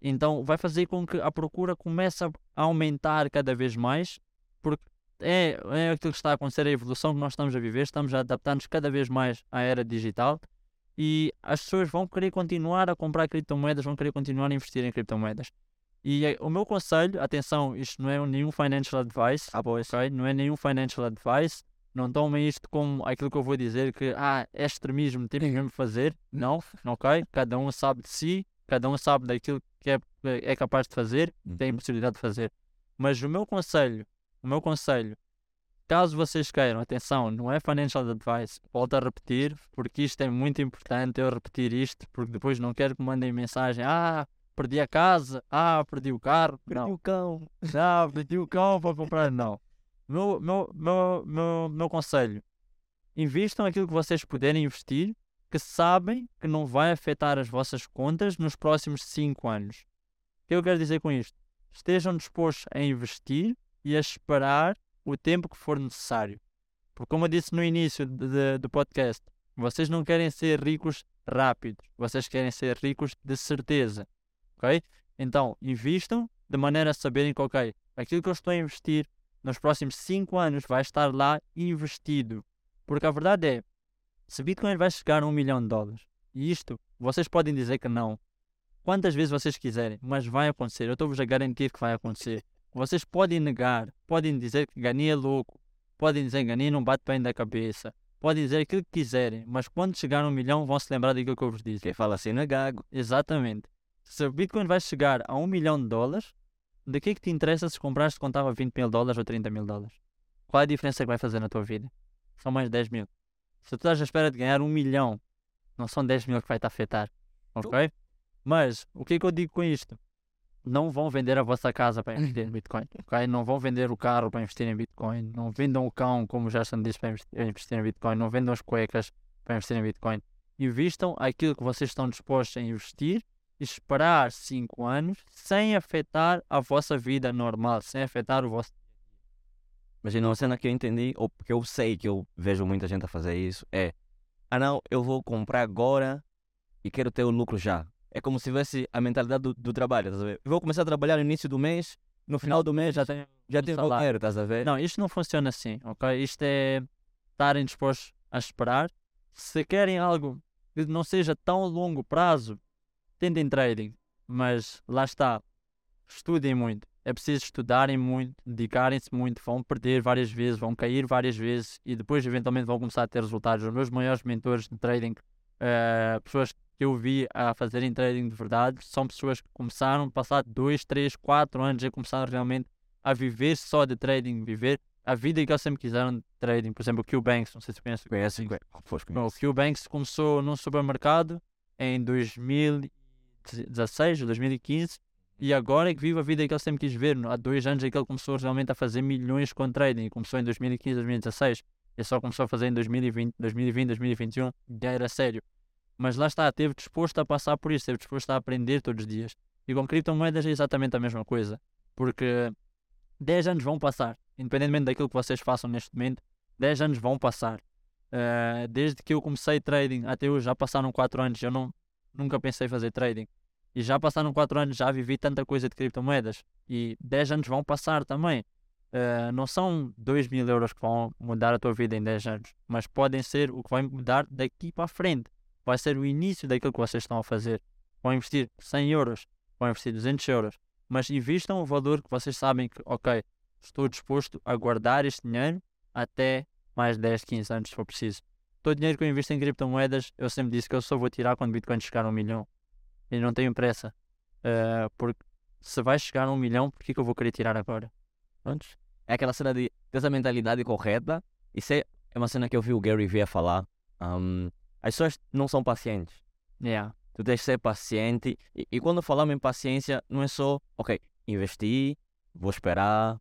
Então, vai fazer com que a procura comece a aumentar cada vez mais, porque é, é aquilo que está a acontecer, a evolução que nós estamos a viver. Estamos a adaptar-nos cada vez mais à era digital e as pessoas vão querer continuar a comprar criptomoedas, vão querer continuar a investir em criptomoedas. E eh, o meu conselho, atenção, isto não é nenhum financial advice, Ah, pois. ok? Não é nenhum financial advice. Não tomem isto como aquilo que eu vou dizer que ah, é extremismo, tem mesmo que fazer. Não, ok? Cada um sabe de si, cada um sabe daquilo que é, é capaz de fazer, tem Uhum. possibilidade de fazer. Mas o meu conselho, o meu conselho, caso vocês queiram, atenção, não é financial advice, volto a repetir, porque isto é muito importante eu repetir isto, porque depois não quero que mandem mensagem, ah, perdi a casa, ah, perdi o carro. Não. o cão. Ah, pedi o cão para comprar. Não. Meu, meu, meu, meu, meu conselho: invistam aquilo que vocês puderem investir, que sabem que não vai afetar as vossas contas nos próximos 5 anos. O que eu quero dizer com isto? Estejam dispostos a investir e a esperar o tempo que for necessário. Porque, como eu disse no início de- de- do podcast, vocês não querem ser ricos rápidos, vocês querem ser ricos de certeza. Ok? Então, invistam de maneira a saberem que, ok, aquilo que eu estou a investir nos próximos 5 anos vai estar lá investido. Porque a verdade é, se Bitcoin vai chegar a um milhão de dólares, e isto, vocês podem dizer que não, quantas vezes vocês quiserem, mas vai acontecer. Eu estou-vos a garantir que vai acontecer. vocês podem negar, podem dizer que ganhei é louco, podem dizer que ganhei não bate bem da cabeça, podem dizer aquilo que quiserem, mas quando chegar a um milhão vão se lembrar daquilo que eu vos disse. Quem fala assim não é gago. Exatamente. Se o Bitcoin vai chegar a um milhão de dólares, de que é que te interessa se compraste quando estava 20 mil dólares ou 30 mil dólares? Qual é a diferença que vai fazer na tua vida? São mais 10 mil. Se tu estás à espera de ganhar um milhão, não são 10 mil que vai te afetar. Ok? Mas o que é que eu digo com isto? Não vão vender a vossa casa para investir em Bitcoin. ok? Não vão vender o carro para investir em Bitcoin. Não vendam o cão, como já Justin disse, para investir em Bitcoin. Não vendam as cuecas para investir em Bitcoin. Invistam aquilo que vocês estão dispostos a investir esperar 5 anos sem afetar a vossa vida normal, sem afetar o vosso. Imagina uma cena que eu entendi, ou porque eu sei que eu vejo muita gente a fazer isso, é ah não, eu vou comprar agora e quero ter o lucro já. É como se tivesse a mentalidade do, do trabalho, estás a ver? Eu vou começar a trabalhar no início do mês, no final do mês já tenho, já tenho salário. dinheiro, estás a ver? Não, isto não funciona assim, ok? Isto é estarem dispostos a esperar. Se querem algo que não seja tão longo prazo, tentem trading. Mas lá está, estudem muito. É preciso estudarem muito, dedicarem-se muito, vão perder várias vezes, vão cair várias vezes e depois eventualmente vão começar a ter resultados. Os meus maiores mentores de trading, eh, pessoas que eu vi a fazerem trading de verdade, são pessoas que começaram, passar 2, 3, 4 anos e começaram realmente a viver só de trading, viver a vida que eles sempre quiseram de trading. Por exemplo, o Q Banks, não sei se conhece. Conhece? Bom, o conhece. Q Banks começou num supermercado em 2016 ou 2015 e agora é que vive a vida que ele sempre quis ver. Há dois anos é que ele começou realmente a fazer milhões com trading. Começou em 2015, 2016. Ele só começou a fazer em 2020, 2020, 2021. Já era sério. Mas lá está, esteve disposto a passar por isso, esteve disposto a aprender todos os dias. E com criptomoedas é exatamente a mesma coisa. Porque 10 anos vão passar. Independentemente daquilo que vocês façam neste momento, 10 anos vão passar. Uh, desde que eu comecei trading até hoje, já passaram 4 anos. Eu não, nunca pensei fazer trading. E já passaram 4 anos, já vivi tanta coisa de criptomoedas. E 10 anos vão passar também. Uh, não são 2 mil euros que vão mudar a tua vida em 10 anos, mas podem ser o que vai mudar daqui para a frente. Vai ser o início daquilo que vocês estão a fazer. Vão investir 100 euros, vão investir 200 euros, mas invistam o valor que vocês sabem que, ok, estou disposto a guardar este dinheiro até mais 10, 15 anos se for preciso. Todo o dinheiro que eu invisto em criptomoedas, eu sempre disse que eu só vou tirar quando o Bitcoin chegar a um milhão. E não tenho pressa. Uh, porque se vai chegar a um milhão, por que eu vou querer tirar agora? Prontos. É aquela cena de ter essa mentalidade correta. Isso é, é uma cena que eu vi o Gary Vee a falar. Um, as pessoas não são pacientes. Yeah. Tu tens que ser paciente. E, e quando falamos em paciência, não é só, ok, investi, vou esperar,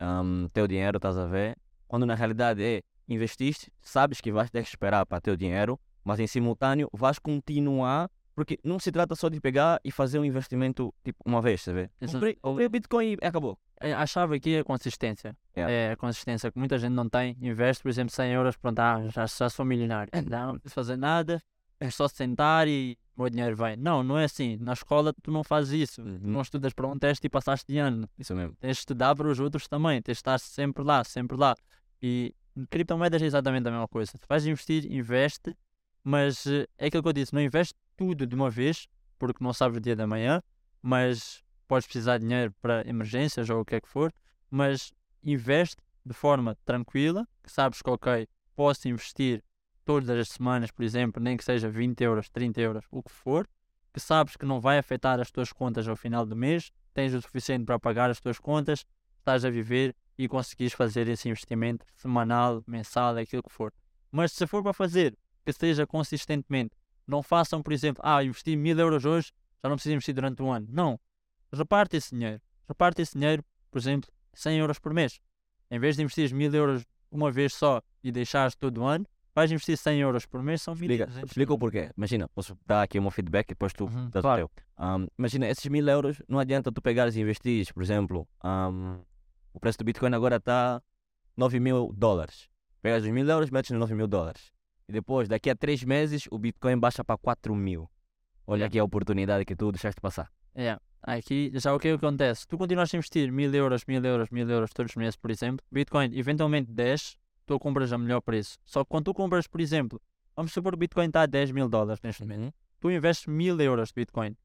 um, teu dinheiro, estás a ver? Quando na realidade é, investiste, sabes que vais ter que esperar para ter o dinheiro, mas em simultâneo vais continuar, porque não se trata só de pegar e fazer um investimento tipo uma vez, você vê? Exato. Comprei, comprei Bitcoin e acabou. É, A chave aqui é a consistência. Yeah. É a consistência que muita gente não tem. Investe, por exemplo, 100 euros, pronto, ah, já, já sou milionário. Não, não preciso fazer nada, é só sentar e o meu dinheiro vem. Não, não é assim. Na escola tu não fazes isso. Tu Uhum. não estudas para um teste e passaste de ano. Isso mesmo. Tens de estudar para os outros também. Tens de estar sempre lá, sempre lá. E criptomoedas é exatamente a mesma coisa. Tu vais investir, investe, mas eh, é aquilo que eu disse, não investe tudo de uma vez, porque não sabes o dia da manhã, mas podes precisar de dinheiro para emergências ou o que é que for, mas investe de forma tranquila, que sabes que, ok, posso investir todas as semanas, por exemplo, nem que seja 20 euros, 30 euros, o que for, que sabes que não vai afetar as tuas contas ao final do mês, tens o suficiente para pagar as tuas contas, estás a viver e conseguires fazer esse investimento semanal, mensal, aquilo que for. Mas se for para fazer, que seja consistentemente, não façam, por exemplo, ah, investi mil euros hoje, já não preciso investir durante um ano. Não. Reparte esse dinheiro. Reparte esse dinheiro, por exemplo, 100 euros por mês. Em vez de investir mil euros uma vez só e deixares todo o ano, vais investir 100 euros por mês, são Explica, 1.200 explica o porquê. Imagina, posso dar aqui um feedback e depois tu Uhum, dás claro. o teu. Um, imagina, esses mil euros, não adianta tu pegares e investires, por exemplo, um, o preço do Bitcoin agora está 9 mil dólares. Pegas os mil euros, metes nos 9 mil dólares. E depois, daqui a 3 meses, o Bitcoin baixa para 4 mil. Olha Yeah. aqui a oportunidade que tu deixaste passar. É, aqui já o que é que acontece? Tu continuas a investir mil euros, mil euros, mil euros todos os meses, por exemplo. Bitcoin eventualmente desce, tu compras a melhor preço. Só que quando tu compras, por exemplo, vamos supor que o Bitcoin está a 10 mil dólares neste momento. Tu investes mil euros de Bitcoin,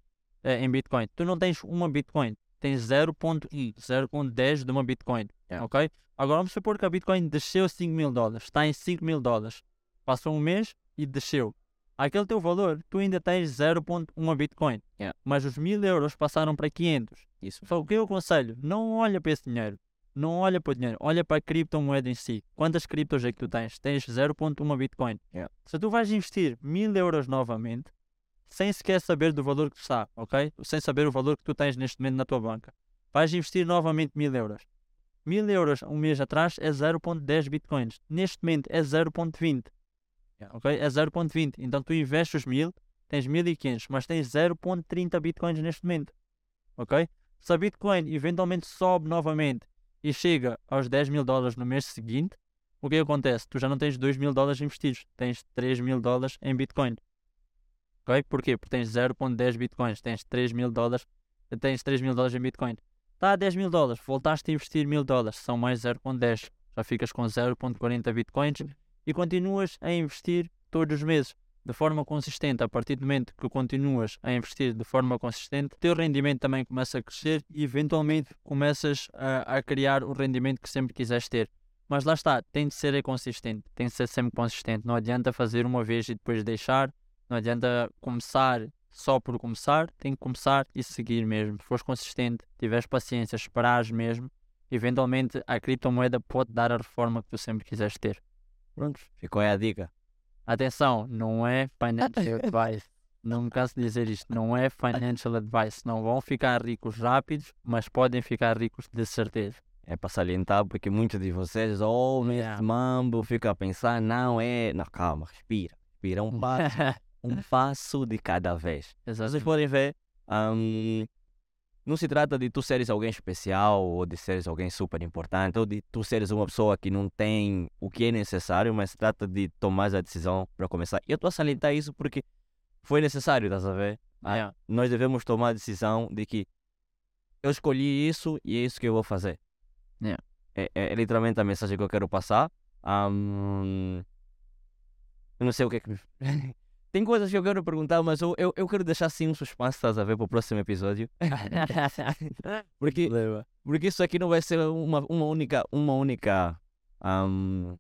eh, em Bitcoin. Tu não tens uma Bitcoin. tens 0.1, 0.10 de uma Bitcoin. Yeah. Ok? Agora vamos supor que a Bitcoin desceu 5 mil dólares, está em 5 mil dólares. Passou um mês e desceu. Aquele teu valor, tu ainda tens 0.1 Bitcoin. Yeah. Mas os mil euros passaram para 500. Isso. Só o que eu aconselho, não olha para esse dinheiro. Não olha para o dinheiro, olha para a criptomoeda em si. Quantas criptos é que tu tens? Tens 0.1 Bitcoin. Yeah. Se tu vais investir mil euros novamente, sem sequer saber do valor que está, ok? Sem saber o valor que tu tens neste momento na tua banca, vais investir novamente mil euros. Mil euros um mês atrás é 0.10 Bitcoins. Neste momento é 0.20. Ok? É 0.20. Então tu investes os mil, tens 1500, mas tens 0.30 Bitcoins neste momento. Ok? Se a Bitcoin eventualmente sobe novamente e chega aos 10 mil dólares no mês seguinte, o que acontece? Tu já não tens 2 mil dólares investidos, tens 3 mil dólares em Bitcoin. Ok? Porquê? Porque tens 0.10 Bitcoins, tens 3 mil dólares, tens 3 mil dólares em Bitcoin. Está a 10 mil dólares, voltaste a investir mil dólares, são mais 0.10. Já ficas com 0.40 Bitcoins e continuas a investir todos os meses de forma consistente, a partir do momento que continuas a investir de forma consistente, teu rendimento também começa a crescer e eventualmente começas a, a criar o rendimento que sempre quiseste ter. Mas lá está, tem de ser consistente, tem de ser sempre consistente. Não adianta fazer uma vez e depois deixar, não adianta começar só por começar, tem que começar e seguir mesmo. Se fores consistente, tiveres paciência, esperares mesmo, eventualmente a criptomoeda pode dar a reforma que tu sempre quiseste ter. Pronto, ficou aí a dica. Atenção, não é financial advice. Não me canso de dizer isto. Não é financial advice. Não vão ficar ricos rápidos, mas podem ficar ricos de certeza. É para salientar porque muitos de vocês ouvem Yeah. esse mambo, ficam a pensar, não é. Não, calma, respira. Respira um passo, um passo de cada vez. Vocês podem ver, hum, não se trata de tu seres alguém especial ou de seres alguém super importante ou de tu seres uma pessoa que não tem o que é necessário, mas se trata de tomar a decisão para começar. E eu estou a salientar isso porque foi necessário, estás a ver? Ah, Yeah. Nós devemos tomar a decisão de que eu escolhi isso e é isso que eu vou fazer. Yeah. É, é- é literalmente a mensagem que eu quero passar. Hum, eu não sei o que é que. Tem coisas que eu quero perguntar, mas eu, eu, eu quero deixar assim um suspense, estás a ver, para o próximo episódio. Porque, porque isso aqui não vai ser uma, uma única, uma única hum,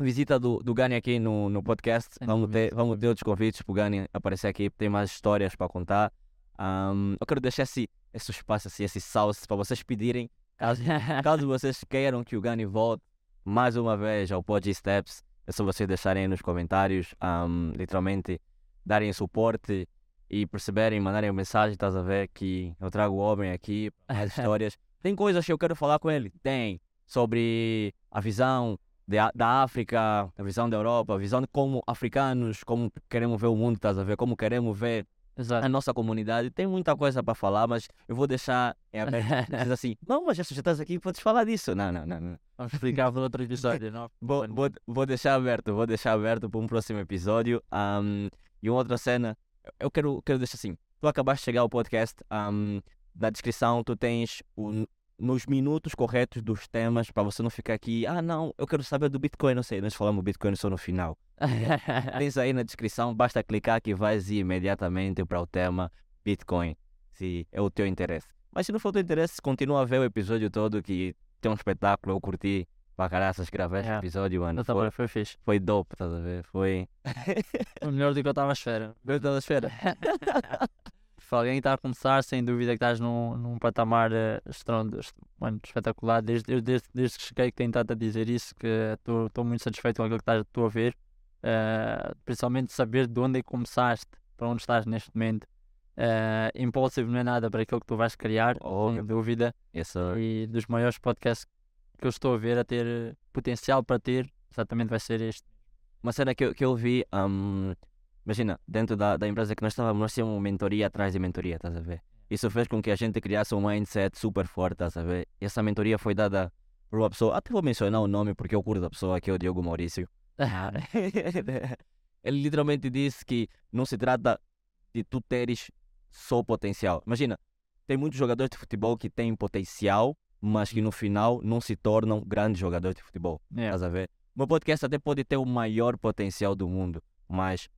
visita do, do Gani aqui no, no podcast. Vamos ter, vamos ter outros convites para o Gani aparecer aqui, tem mais histórias para contar. Hum, eu quero deixar esse, esse espaço, assim, esse salse para vocês pedirem, caso, caso vocês queiram que o Gani volte mais uma vez ao Pod Steps, é só vocês deixarem nos comentários, hum, literalmente darem suporte e perceberem, mandarem uma mensagem, estás a ver, que eu trago o homem aqui, mais histórias. Tem coisas que eu quero falar com ele? Tem. Sobre a visão de, da África, a visão da Europa, a visão de como africanos, como queremos ver o mundo, estás a ver, como queremos ver Exato. a nossa comunidade. Tem muita coisa para falar, mas eu vou deixar em aberto. Diz assim, não, mas já já estás aqui, podes falar disso. Não, não, não. não. Vamos explicar para outro episódio, não? Vou, vou, vou deixar aberto, vou deixar aberto para um próximo episódio. Ahm, e uma outra cena, eu quero, quero deixar assim. Tu acabaste de chegar ao podcast, ahm, na descrição tu tens o, nos minutos corretos dos temas para você não ficar aqui, ah não, eu quero saber do Bitcoin, não sei, nós falamos do Bitcoin só no final. Tens aí na descrição, basta clicar que vais imediatamente para o tema Bitcoin, se é o teu interesse. Mas se não for o teu interesse, continua a ver o episódio todo que tem um espetáculo, eu curti para caraças gravar esse Yeah. episódio, mano. Foi, foi fixe. foi dope, estás a ver? Foi. Foi melhor do que eu estava à espera. Eu estava à espera. Se alguém está a começar, sem dúvida que estás num, num patamar eh, estrondo, est- mano, espetacular. Desde, desde, desde que cheguei que tenho estado a dizer isso, que estou muito satisfeito com aquilo que estás a ver. Eh, principalmente saber de onde é que começaste, para onde estás neste momento. Eh, Impulsive não é nada para aquilo que tu vais criar, Oh, sem dúvida. esse, E dos maiores podcasts que eu estou a ver a ter potencial para ter, exatamente vai ser este. uma cena que eu, que eu vi, ahm, imagina, dentro da, da empresa que nós estávamos, nós tínhamos mentoria atrás de mentoria, estás a ver? Isso fez com que a gente criasse um mindset super forte, estás a ver? E essa mentoria foi dada por uma pessoa, até vou mencionar o nome porque eu curto da pessoa, que é o Diogo Maurício. Ele literalmente disse que não se trata de tu teres só potencial. Imagina, tem muitos jogadores de futebol que têm potencial, mas que no final não se tornam grandes jogadores de futebol. Yeah. Estás a ver? O meu podcast até pode ter o maior potencial do mundo, mas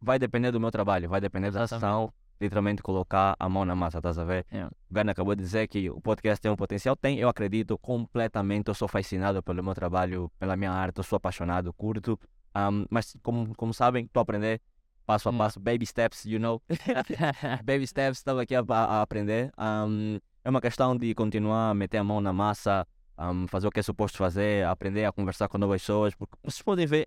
vai depender do meu trabalho, vai depender da ação literalmente colocar a mão na massa, estás a ver? Yeah. O Gana acabou de dizer que o podcast tem um potencial, tem, eu acredito completamente, eu sou fascinado pelo meu trabalho, pela minha arte, eu sou apaixonado, curto, um, mas como, como sabem, estou a aprender passo a Yeah. passo, baby steps, you know, baby steps, estava aqui a, a- a aprender. Um, é uma questão de continuar a meter a mão na massa, um, fazer o que é suposto fazer, aprender a conversar com novas pessoas, porque vocês podem ver,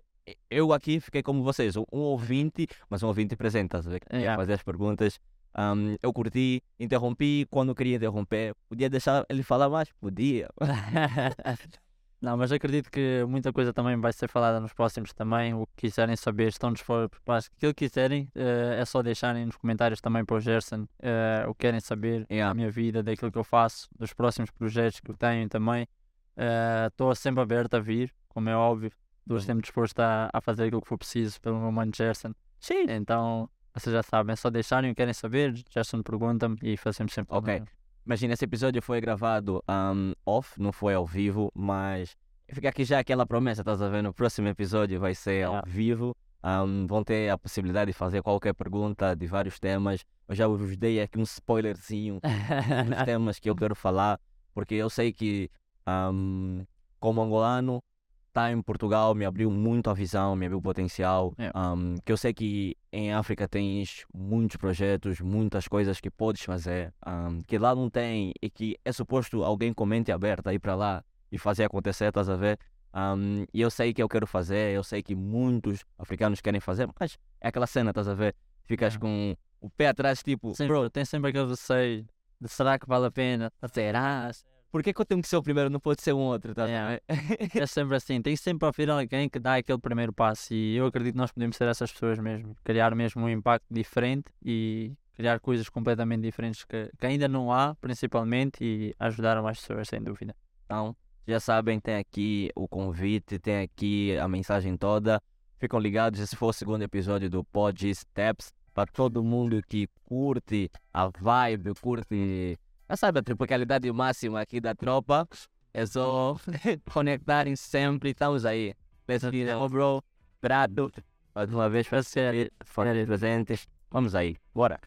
eu aqui fiquei como vocês, um ouvinte, mas um ouvinte presente, estás a ver? Yeah. Fazer as perguntas. Um, eu curti, interrompi quando queria interromper. Podia deixar ele falar mais? Podia. Não, mas acredito que muita coisa também vai ser falada nos próximos também. O que quiserem saber, estão para aquilo que quiserem. eh, é só deixarem nos comentários também para o Gerson eh, o que querem saber Yeah. da minha vida, daquilo que eu faço, dos próximos projetos que eu tenho também. Estou sempre aberto a vir, como é óbvio. Estou Uhum. sempre disposto a, a fazer aquilo que for preciso pelo meu mano Gerson. Sim. Então, vocês já sabem, é só deixarem o que querem saber. Gerson pergunta-me e fazemos sempre. Ok. Imagina, esse episódio foi gravado um, off, não foi ao vivo, mas fica aqui já aquela promessa, estás a ver? No próximo episódio vai ser ao Yeah. vivo. Um, vão ter a possibilidade de fazer qualquer pergunta de vários temas. Eu já vos dei aqui um spoilerzinho dos temas que eu quero falar, porque eu sei que, um, como angolano, estar em Portugal me abriu muito a visão, me abriu o potencial. Yeah. um, que eu sei que em África tens muitos projetos, muitas coisas que podes fazer, um, que lá não tem e que é suposto alguém com mente aberta ir para lá e fazer acontecer, estás a ver? Um, e eu sei que eu quero fazer, eu sei que muitos africanos querem fazer, mas é aquela cena, estás a ver? Ficas Yeah. com o pé atrás, tipo, Sempre, tem sempre aquele receio de será que vale a pena? Será? Por que, que eu tenho que ser o primeiro? Não pode ser um outro, tá? Yeah. É sempre assim, tem sempre a haver alguém que dá aquele primeiro passo e eu acredito que nós podemos ser essas pessoas mesmo, criar mesmo um impacto diferente e criar coisas completamente diferentes que, que ainda não há, principalmente, e ajudar mais pessoas, sem dúvida. Então, já sabem, tem aqui o convite, tem aqui a mensagem toda. Ficam ligados, esse foi o segundo episódio do Pod Steps. Para todo mundo que curte a vibe, curte, já sabe, a tropicalidade máxima aqui da tropa. É só conectarem sempre, estamos aí. Get it, bro. Brado. Mais uma vez, para ser presentes. Vamos aí, bora.